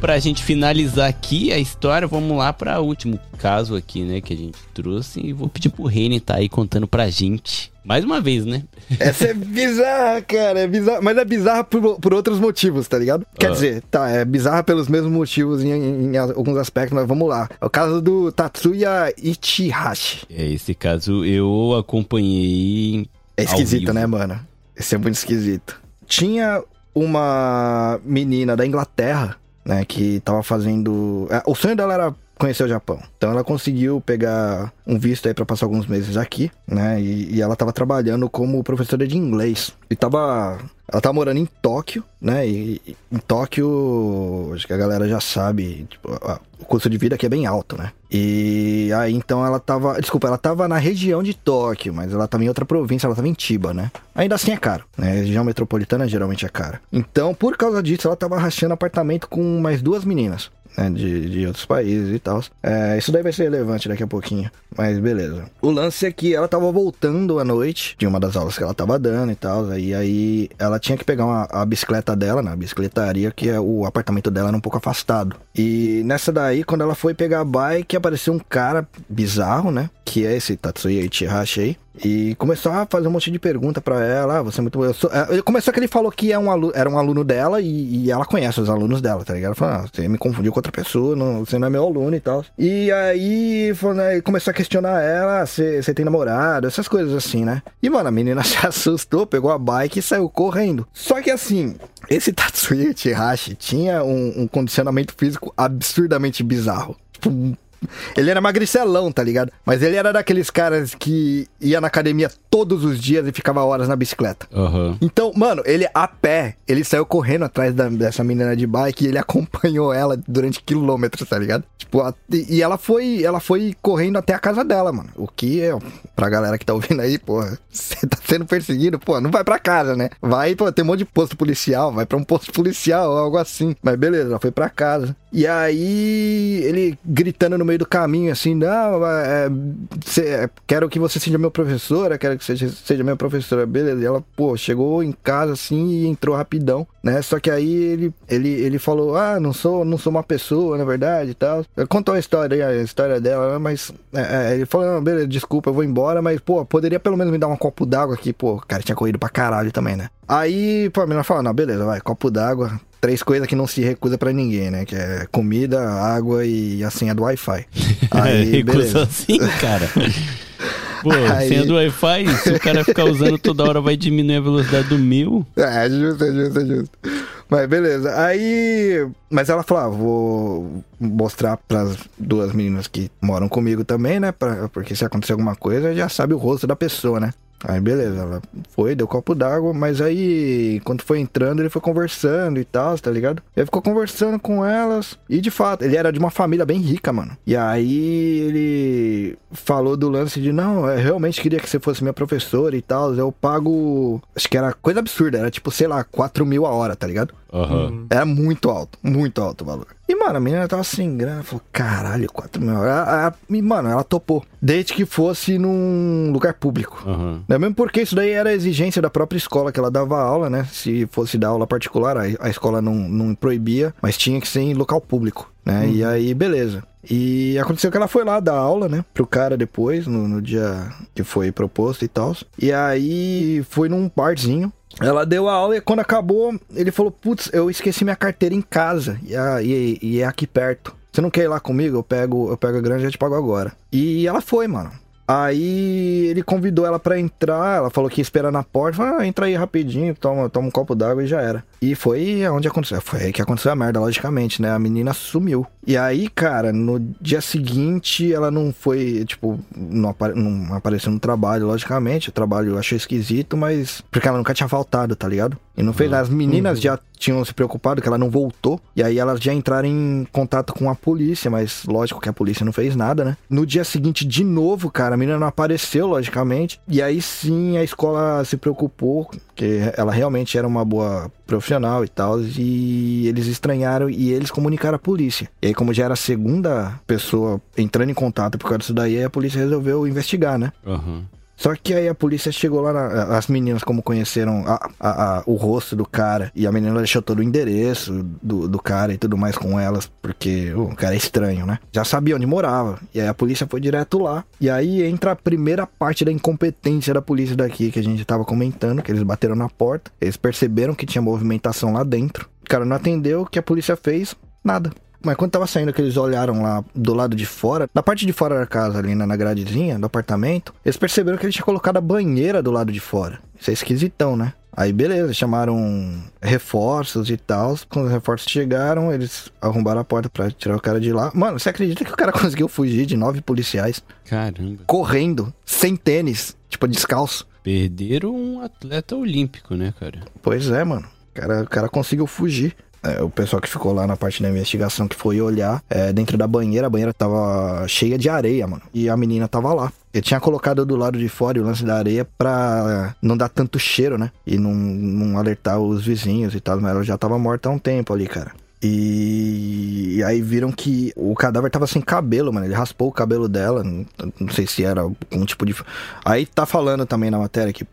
Pra gente finalizar aqui a história, vamos lá pra último caso aqui, né, que a gente trouxe. E vou pedir pro Reine tá aí contando pra gente. Mais uma vez, né? Essa é bizarra, cara. É bizarra, mas é bizarra por, por outros motivos, tá ligado? Quer Ah. dizer, tá, é bizarra pelos mesmos motivos em, em- em alguns aspectos, mas vamos lá. É o caso do Tatsuya Ichihashi. É, esse caso eu acompanhei. É esquisito, né, mano? Esse é muito esquisito. Tinha uma menina da Inglaterra, né, que tava fazendo. é, O sonho dela era conhecer o Japão. Então ela conseguiu pegar um visto aí pra passar alguns meses aqui, né? E, e ela tava trabalhando como professora de inglês. E tava Ela tava morando em Tóquio, né? E, e em Tóquio, acho que a galera já sabe, tipo, a- o custo de vida aqui é bem alto, né? E aí então ela tava. Desculpa, ela tava na região de Tóquio, mas ela tava em outra província, ela tava em Chiba, né? Ainda assim é caro, né? A região metropolitana geralmente é cara. Então, por causa disso, ela tava rachando apartamento com mais duas meninas. Né, de, de outros países e tal. É, isso daí vai ser relevante daqui a pouquinho. Mas beleza. O lance é que ela tava voltando à noite de uma das aulas que ela tava dando e tal. Aí, aí ela tinha que pegar uma, a bicicleta dela na bicicletaria, que é o apartamento dela era um pouco afastado. E nessa daí, quando ela foi pegar a bike, apareceu um cara bizarro, né? Que é esse Tatsuya Ichihashi aí. E começou a fazer um monte de pergunta pra ela. Ah, você é muito. Eu sou... é, Começou que ele falou que é um alu... era um aluno dela e, e ela conhece os alunos dela, tá ligado? Ela falou, ah, você me confundiu com outra pessoa, não... você não é meu aluno e tal. E aí falou, né, começou a questionar ela: "Ah, você, tem namorado, essas coisas assim, né? E, mano, a menina se assustou, pegou a bike e saiu correndo. Só que assim, esse Tatsuya Ichihashi tinha um, um condicionamento físico absurdamente bizarro. Tipo, ele era magricelão, tá ligado? Mas ele era daqueles caras que ia na academia todos os dias e ficava horas na bicicleta. Aham. Então, mano, ele a pé, ele saiu correndo atrás da- dessa menina de bike e ele acompanhou ela durante quilômetros, tá ligado? Tipo, a- e ela foi, ela foi correndo até a casa dela, mano. O que é, pra galera que tá ouvindo aí, porra, você tá sendo perseguido, pô, não vai pra casa, né? Vai, pô, tem um monte de posto policial, vai pra um posto policial ou algo assim. Mas beleza, ela foi pra casa. E aí, ele gritando no meio do caminho, assim, não, é, cê- é, quero que você seja meu professora, quero que seja, seja minha professora, beleza. E ela, pô, chegou em casa, assim, e entrou rapidão, né? Só que aí ele, ele, ele falou, ah, não sou, não sou uma pessoa, na verdade, e tal. Contou a história, a história dela, né? mas é, é, ele falou, não, beleza, desculpa, eu vou embora, mas, pô, poderia pelo menos me dar um copo d'água aqui, pô, o cara tinha corrido pra caralho também, né? Aí, pô, a menina falou, não, beleza, vai, copo d'água, três coisas que não se recusa pra ninguém, né? Que é comida, água e a senha do Wi-Fi. Aí, Recusa beleza. assim, cara. Pô, Aí- senha do Wi-Fi, se o cara ficar usando toda hora, vai diminuir a velocidade do mil. É, justo, é justo, é justo. Mas beleza. Aí. Mas ela falou: ah, vou mostrar pras duas meninas que moram comigo também, né? Pra, porque se acontecer alguma coisa, já sabe o rosto da pessoa, né? Aí beleza, ela foi, deu copo d'água, mas aí, quando foi entrando, ele foi conversando e tal, tá ligado? Ele ficou conversando com elas, e de fato, ele era de uma família bem rica, mano. E aí ele falou do lance de, não, eu realmente queria que você fosse minha professora e tal, eu pago, acho que era coisa absurda, era tipo, sei lá, 4 mil a hora, tá ligado? Aham. Era muito alto, muito alto o valor. E, mano, a menina tava sem grana. Falou, caralho, 4 mil. Ela- E, mano, ela topou. Desde que fosse num lugar público. Né? Mesmo porque isso daí era exigência da própria escola que ela dava aula, né? Se fosse dar aula particular, a, a escola não, não proibia, mas tinha que ser em local público, né? E aí, beleza. E aconteceu que ela foi lá dar aula, né? Pro cara depois, no, no dia que foi proposto e tal. E aí foi num barzinho. Ela deu a aula e quando acabou, ele falou: Putz, eu esqueci minha carteira em casa. E, a- e- é aqui perto. Você não quer ir lá comigo? Eu pego, eu pego a grana e já te pago agora. E ela foi, mano. Aí ele convidou ela pra entrar, ela falou que ia esperar na porta, falou, ah, entra aí rapidinho, toma, toma um copo d'água e já era. E foi onde aconteceu, foi aí que aconteceu a merda, logicamente, né? A menina sumiu. E aí, cara, no dia seguinte ela não foi, tipo, não, apare- não apareceu no trabalho, logicamente, o trabalho eu achei esquisito, mas porque ela nunca tinha faltado, tá ligado? E não fez nada. As meninas já tinham se preocupado que ela não voltou. E aí elas já entraram em contato com a polícia, mas lógico que a polícia não fez nada, né? No dia seguinte, de novo, cara, a menina não apareceu, logicamente. E aí sim a escola se preocupou, que ela realmente era uma boa profissional e tal. E eles estranharam e eles comunicaram à polícia. E aí, como já era a segunda pessoa entrando em contato por causa disso daí, a polícia resolveu investigar, né? Aham. Só que aí a polícia chegou lá, na- as meninas como conheceram a- a- a- o rosto do cara, e a menina deixou todo o endereço do, do cara e tudo mais com elas, porque o cara é estranho, né? Já sabia onde morava, e aí a polícia foi direto lá. E aí entra a primeira parte da incompetência da polícia daqui, que a gente tava comentando, que eles bateram na porta, eles perceberam que tinha movimentação lá dentro. O cara não atendeu, o que a polícia fez? Nada. Mas quando tava saindo que eles olharam lá do lado de fora, na parte de fora da casa, ali na gradezinha do apartamento, eles perceberam que ele tinha colocado a banheira do lado de fora. Isso é esquisitão, né? Aí beleza, chamaram reforços e tal. Quando os reforços chegaram, eles arrombaram a porta pra tirar o cara de lá. Mano, você acredita que o cara conseguiu fugir de nove policiais Caramba. correndo, sem tênis, tipo descalço? Perderam um atleta olímpico, né, cara? Pois é, mano. O cara, o cara conseguiu fugir. É, o pessoal que ficou lá na parte da investigação que foi olhar é, dentro da banheira, a banheira tava cheia de areia, mano. E a menina tava lá. Ele tinha colocado do lado de fora o lance da areia pra não dar tanto cheiro, né? E não, não alertar os vizinhos e tal. Mas ela já tava morta há um tempo ali, cara. E... e aí viram que o cadáver tava sem cabelo, mano. Ele raspou o cabelo dela. Não, não sei se era algum tipo de. Aí tá falando também na matéria que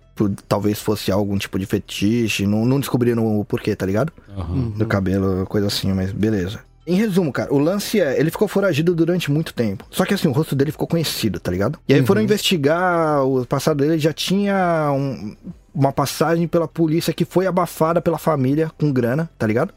talvez fosse algum tipo de fetiche. Não, não descobriram o porquê, tá ligado? Aham. do cabelo, coisa assim, mas beleza. Em resumo, cara, o lance é, ele ficou foragido durante muito tempo. Só que assim, o rosto dele ficou conhecido, tá ligado? E aí foram investigar o passado dele, já tinha um- uma passagem pela polícia que foi abafada pela família com grana, tá ligado?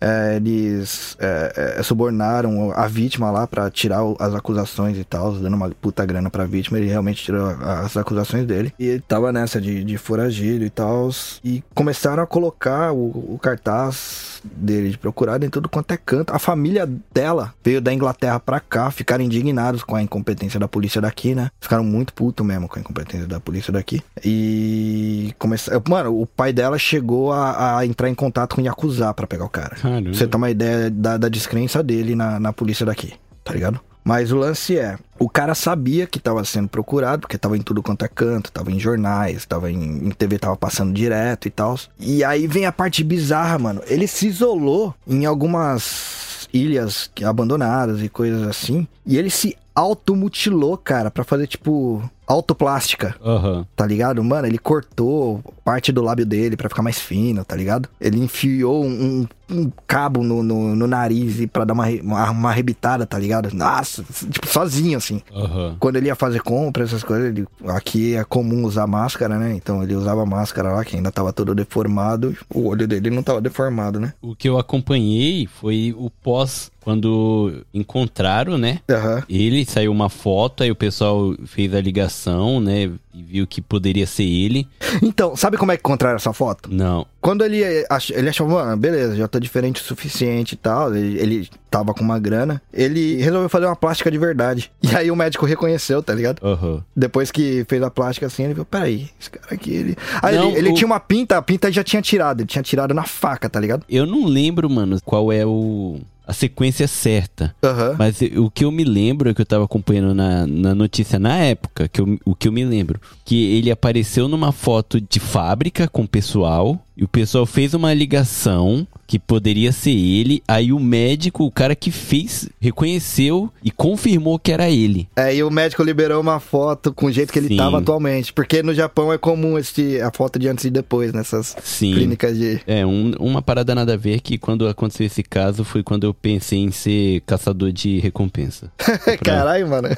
É, eles é, é, subornaram a vítima lá pra tirar as acusações e tal, dando uma puta grana pra vítima. Ele realmente tirou as acusações dele. E ele tava nessa de, de foragido e tal. E começaram a colocar o, o cartaz dele de procurado em tudo quanto é canto. A família dela veio da Inglaterra pra cá, ficaram indignados com a incompetência da polícia daqui, né? Ficaram muito putos mesmo com a incompetência da polícia daqui. E começaram. Mano, o pai dela chegou a, a entrar em contato com o Yakuza pra pegar o cara. Caramba. Você ter uma ideia da, da descrença dele na, na polícia daqui, tá ligado? Mas o lance é, o cara sabia que tava sendo procurado, porque tava em tudo quanto é canto, tava em jornais, tava em, em TV, tava passando direto e tal. E aí vem a parte bizarra, mano. Ele se isolou em algumas ilhas abandonadas e coisas assim. E ele se automutilou, cara, pra fazer tipo autoplástica. Aham. Tá ligado? Mano, ele cortou parte do lábio dele pra ficar mais fino, tá ligado? Ele enfiou um, um cabo no, no, no nariz e pra dar uma, uma, uma arrebitada, tá ligado? Nossa, tipo, sozinho, assim. Aham. Quando ele ia fazer compra, essas coisas, ele- aqui é comum usar máscara, né? Então ele usava máscara lá, que ainda tava todo deformado. O olho dele não tava deformado, né? O que eu acompanhei foi o pós, quando encontraram, né? Aham. Ele saiu uma foto, aí o pessoal fez a ligação, né? E viu que poderia ser ele. Então, sabe como é que encontraram essa foto? Não. Quando ele, ach- ele achou, mano, beleza, já tô diferente o suficiente e tal, ele, ele tava com uma grana, ele resolveu fazer uma plástica de verdade. E aí o médico reconheceu, tá ligado? Aham. Depois que fez a plástica assim, ele viu, peraí, esse cara aqui, ele... Aí Não, ele, ele o- tinha uma pinta, a pinta já tinha tirado, ele tinha tirado na faca, tá ligado? Eu não lembro, mano, qual é o a sequência certa. Aham. Mas o que eu me lembro, é que eu tava acompanhando na, na notícia na época, que eu- o que eu me lembro, que ele apareceu numa foto de fábrica com o pessoal, e o pessoal fez uma ligação que poderia ser ele, aí o médico, o cara que fez, reconheceu e confirmou que era ele. É, e o médico liberou uma foto com o jeito que ele Sim. tava atualmente, porque no Japão é comum esse, a foto de antes e depois nessas Sim. clínicas de... É, um- uma parada nada a ver que quando aconteceu esse caso foi quando eu pensei em ser caçador de recompensa. Caralho, mano.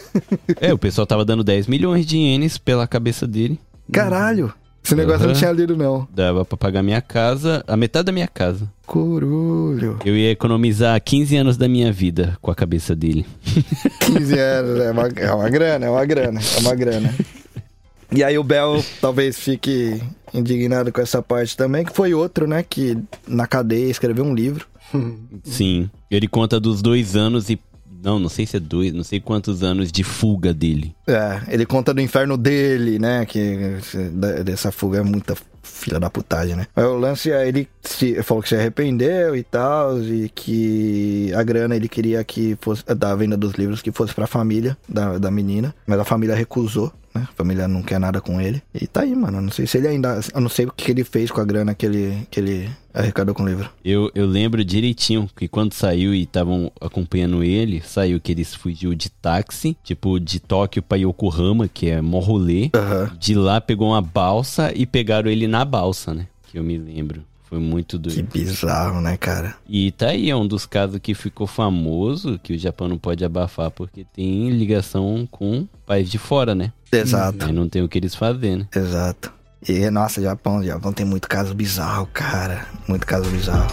É, o pessoal tava dando 10 milhões de ienes pela cabeça dele. Caralho. Esse negócio eu não tinha lido, não. Dava pra pagar minha casa, a metade da minha casa. Curulho. Eu ia economizar 15 anos da minha vida com a cabeça dele. 15 anos, é uma, é uma grana, é uma grana, é uma grana. E aí o Bel talvez fique indignado com essa parte também, que foi outro, né, que na cadeia escreveu um livro. Sim. Ele conta dos dois anos e. Não, não sei se é dois, não sei quantos anos de fuga dele. É, ele conta do inferno dele, né, que dessa fuga é muita filha da putagem, né. Aí o lance é, ele se, falou que se arrependeu e tal, e que a grana ele queria que fosse, da venda dos livros, que fosse pra família da, da menina, mas a família recusou. Né? A família não quer nada com ele. E tá aí, mano. Eu não sei se ele ainda. Eu não sei o que ele fez com a grana que ele, que ele arrecadou com o livro. Eu, eu lembro direitinho que quando saiu e estavam acompanhando ele, saiu que ele fugiu de táxi, tipo de Tóquio pra Yokohama, que é mó rolê. Aham. De lá pegou uma balsa e pegaram ele na balsa, né? Que eu me lembro. Foi muito Que doido. bizarro, né, cara? E tá aí, é um dos casos que ficou famoso, que o Japão não pode abafar, porque tem ligação com país de fora, né? Exato, Aí não tem o que eles fazerem, né? exato. E, nossa, Japão, Japão tem muito caso bizarro, cara. Muito caso bizarro.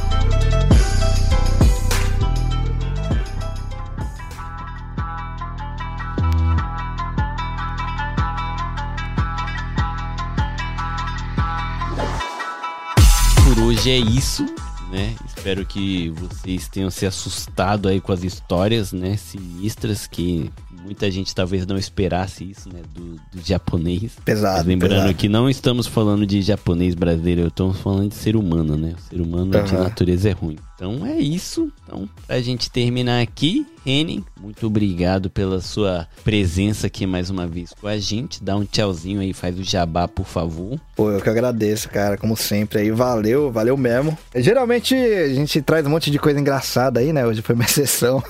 Hoje é isso, né? Espero que vocês tenham se assustado aí com as histórias, né? Sinistras que muita gente talvez não esperasse isso, né, do, do japonês. Pesado, Mas lembrando pesado. que não estamos falando de japonês brasileiro, estamos falando de ser humano, né? O ser humano de Aham. natureza é ruim. Então é isso. Então, pra gente terminar aqui, Henning, muito obrigado pela sua presença aqui mais uma vez com a gente. Dá um tchauzinho aí, faz o jabá, por favor. Pô, eu que agradeço, cara, como sempre aí. Valeu, valeu mesmo. Geralmente a gente traz um monte de coisa engraçada aí, né? Hoje foi minha sessão.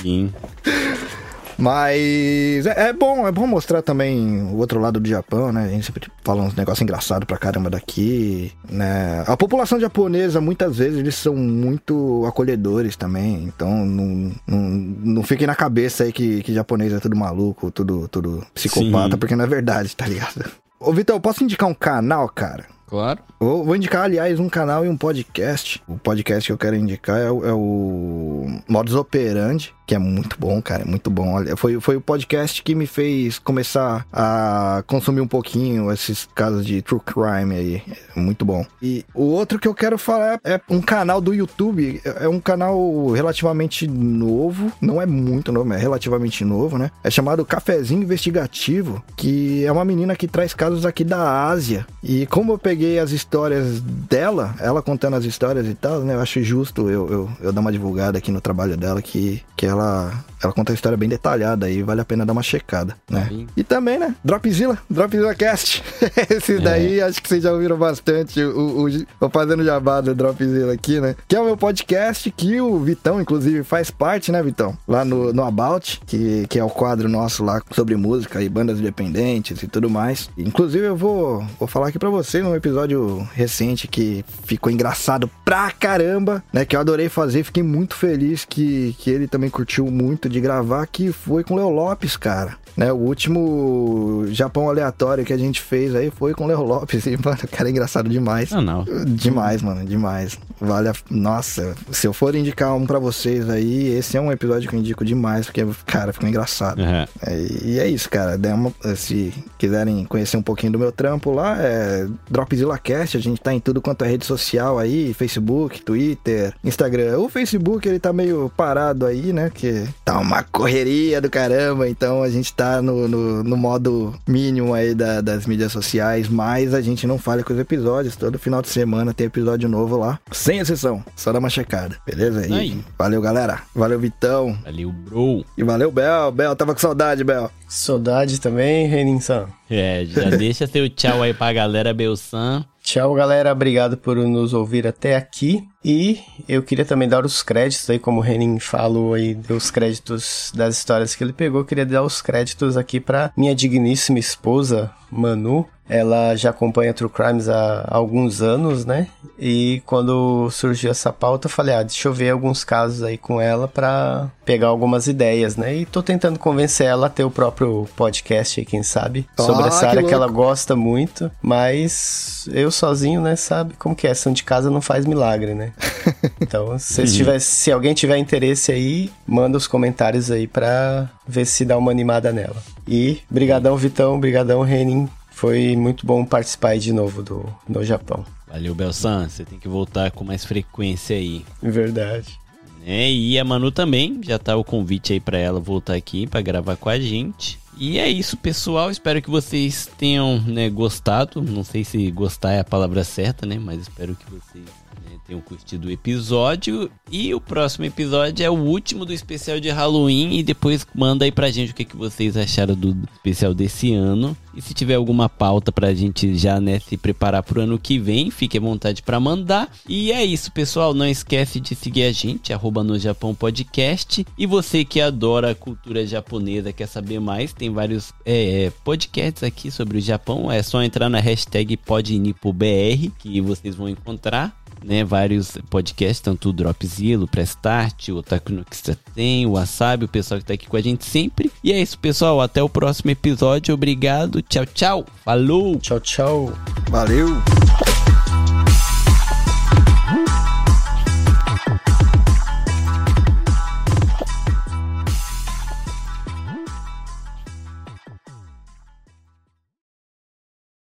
Sim. Mas é, é bom, é bom mostrar também o outro lado do Japão, né? A gente sempre fala uns negócios engraçados pra caramba daqui, né? A população japonesa, muitas vezes, eles são muito acolhedores também. Então, não, não, não fiquem na cabeça aí que, que japonês é tudo maluco, tudo, tudo psicopata, Sim. porque não é verdade, tá ligado? Ô, Vitor, eu posso indicar um canal, cara? Claro. Vou, vou indicar, aliás, um canal e um podcast. O podcast que eu quero indicar é, o- é o Modus Operandi, que é muito bom, cara, é muito bom. Olha, foi, foi o podcast que me fez começar a consumir um pouquinho esses casos de true crime aí. É muito bom. E o outro que eu quero falar é um canal do YouTube. É é um canal relativamente novo. Não é muito novo, é relativamente novo, né? É chamado Cafezinho Investigativo, que é uma menina que traz casos aqui da Ásia. E como eu peguei as histórias dela, ela contando as histórias e tal, né? Eu acho justo eu, eu, eu dar uma divulgada aqui no trabalho dela, que, que ela, ela conta a história bem detalhada e vale a pena dar uma checada, né? Sim. E também, né? Dropzilla, Dropzilla Cast. Esses daí acho que vocês já ouviram bastante. O, o, vou fazendo jabá do Dropzilla aqui, né? Que é o meu podcast que o Vitão, inclusive, faz parte, né, Vitão? Lá no, no About, que, que é o quadro nosso lá sobre música e bandas independentes e tudo mais. Inclusive, eu vou, vou falar aqui pra vocês um episódio recente que ficou engraçado pra caramba, né? Que eu adorei fazer, fiquei muito feliz que, que ele também curtiu muito de gravar, que foi com o Leo Lopes, cara. Né, o último Japão aleatório que a gente fez aí foi com o Leo Lopes. E, mano, o cara é engraçado demais. Não, não. Demais, mano, demais. Vale a... Nossa, se eu for indicar um pra vocês aí, esse é um episódio que eu indico demais, porque, cara, ficou engraçado. Aham. É, e é isso, cara. Uma- se quiserem conhecer um pouquinho do meu trampo lá, é Dropzilla Cast. A gente tá em tudo quanto é rede social aí: Facebook, Twitter, Instagram. O Facebook ele tá meio parado aí, né? Que tá uma correria do caramba. Então a gente tá no, no, no modo mínimo aí da- das mídias sociais, mas a gente não falha com os episódios. Todo final de semana tem episódio novo lá, sem exceção. Só dá uma checada, beleza? E Aí. valeu, galera. Valeu, Vitão. Valeu, bro. E valeu, Bel. Bel, tava com saudade, Bel. Saudade também, Renin-san. É, já deixa seu tchau aí pra galera, Belsan. Tchau, galera. Obrigado por nos ouvir até aqui. E eu queria também dar os créditos aí, como o Renin falou aí, deu os créditos das histórias que ele pegou. Eu queria dar os créditos aqui pra minha digníssima esposa, Manu. Ela já acompanha True Crimes há alguns anos, né? E quando surgiu essa pauta, eu falei, ah, deixa eu ver alguns casos aí com ela pra pegar algumas ideias, né? E tô tentando convencer ela a ter o próprio podcast aí, quem sabe, sobre Ah, essa que área que ela gosta muito, mas eu sozinho, né, sabe como que é, ação de casa não faz milagre, né? Então, se, tiver- se alguém tiver interesse aí, manda os comentários aí pra ver se dá uma animada nela. E brigadão Vitão, brigadão Renin, foi muito bom participar aí de novo do no Japão. Valeu, Belsan. Você tem que voltar com mais frequência aí. Verdade. né? E a Manu também, já tá o convite aí pra ela voltar aqui pra gravar com a gente. E é isso, pessoal. Espero que vocês tenham né, gostado. Não sei se gostar é a palavra certa, né? Mas espero que vocês tenham curtido o episódio. E o próximo episódio é o último do especial de Halloween. E depois manda aí pra gente o que, que vocês acharam do especial desse ano. E se tiver alguma pauta pra gente já né, se preparar pro ano que vem, fique à vontade pra mandar. E é isso, pessoal. Não esquece de seguir a gente, arroba no Japão Podcast. E você que adora a cultura japonesa, quer saber mais, tem vários é, é, podcasts aqui sobre o Japão. É só entrar na hashtag PodNipoBR que vocês vão encontrar. Né, vários podcasts, tanto o Dropzilla, o Prestart, o Otaku no tem, o Wasabi, o pessoal que tá aqui com a gente sempre. E é isso, pessoal. Até o próximo episódio. Obrigado. Tchau, tchau. Falou! Tchau, tchau. Valeu!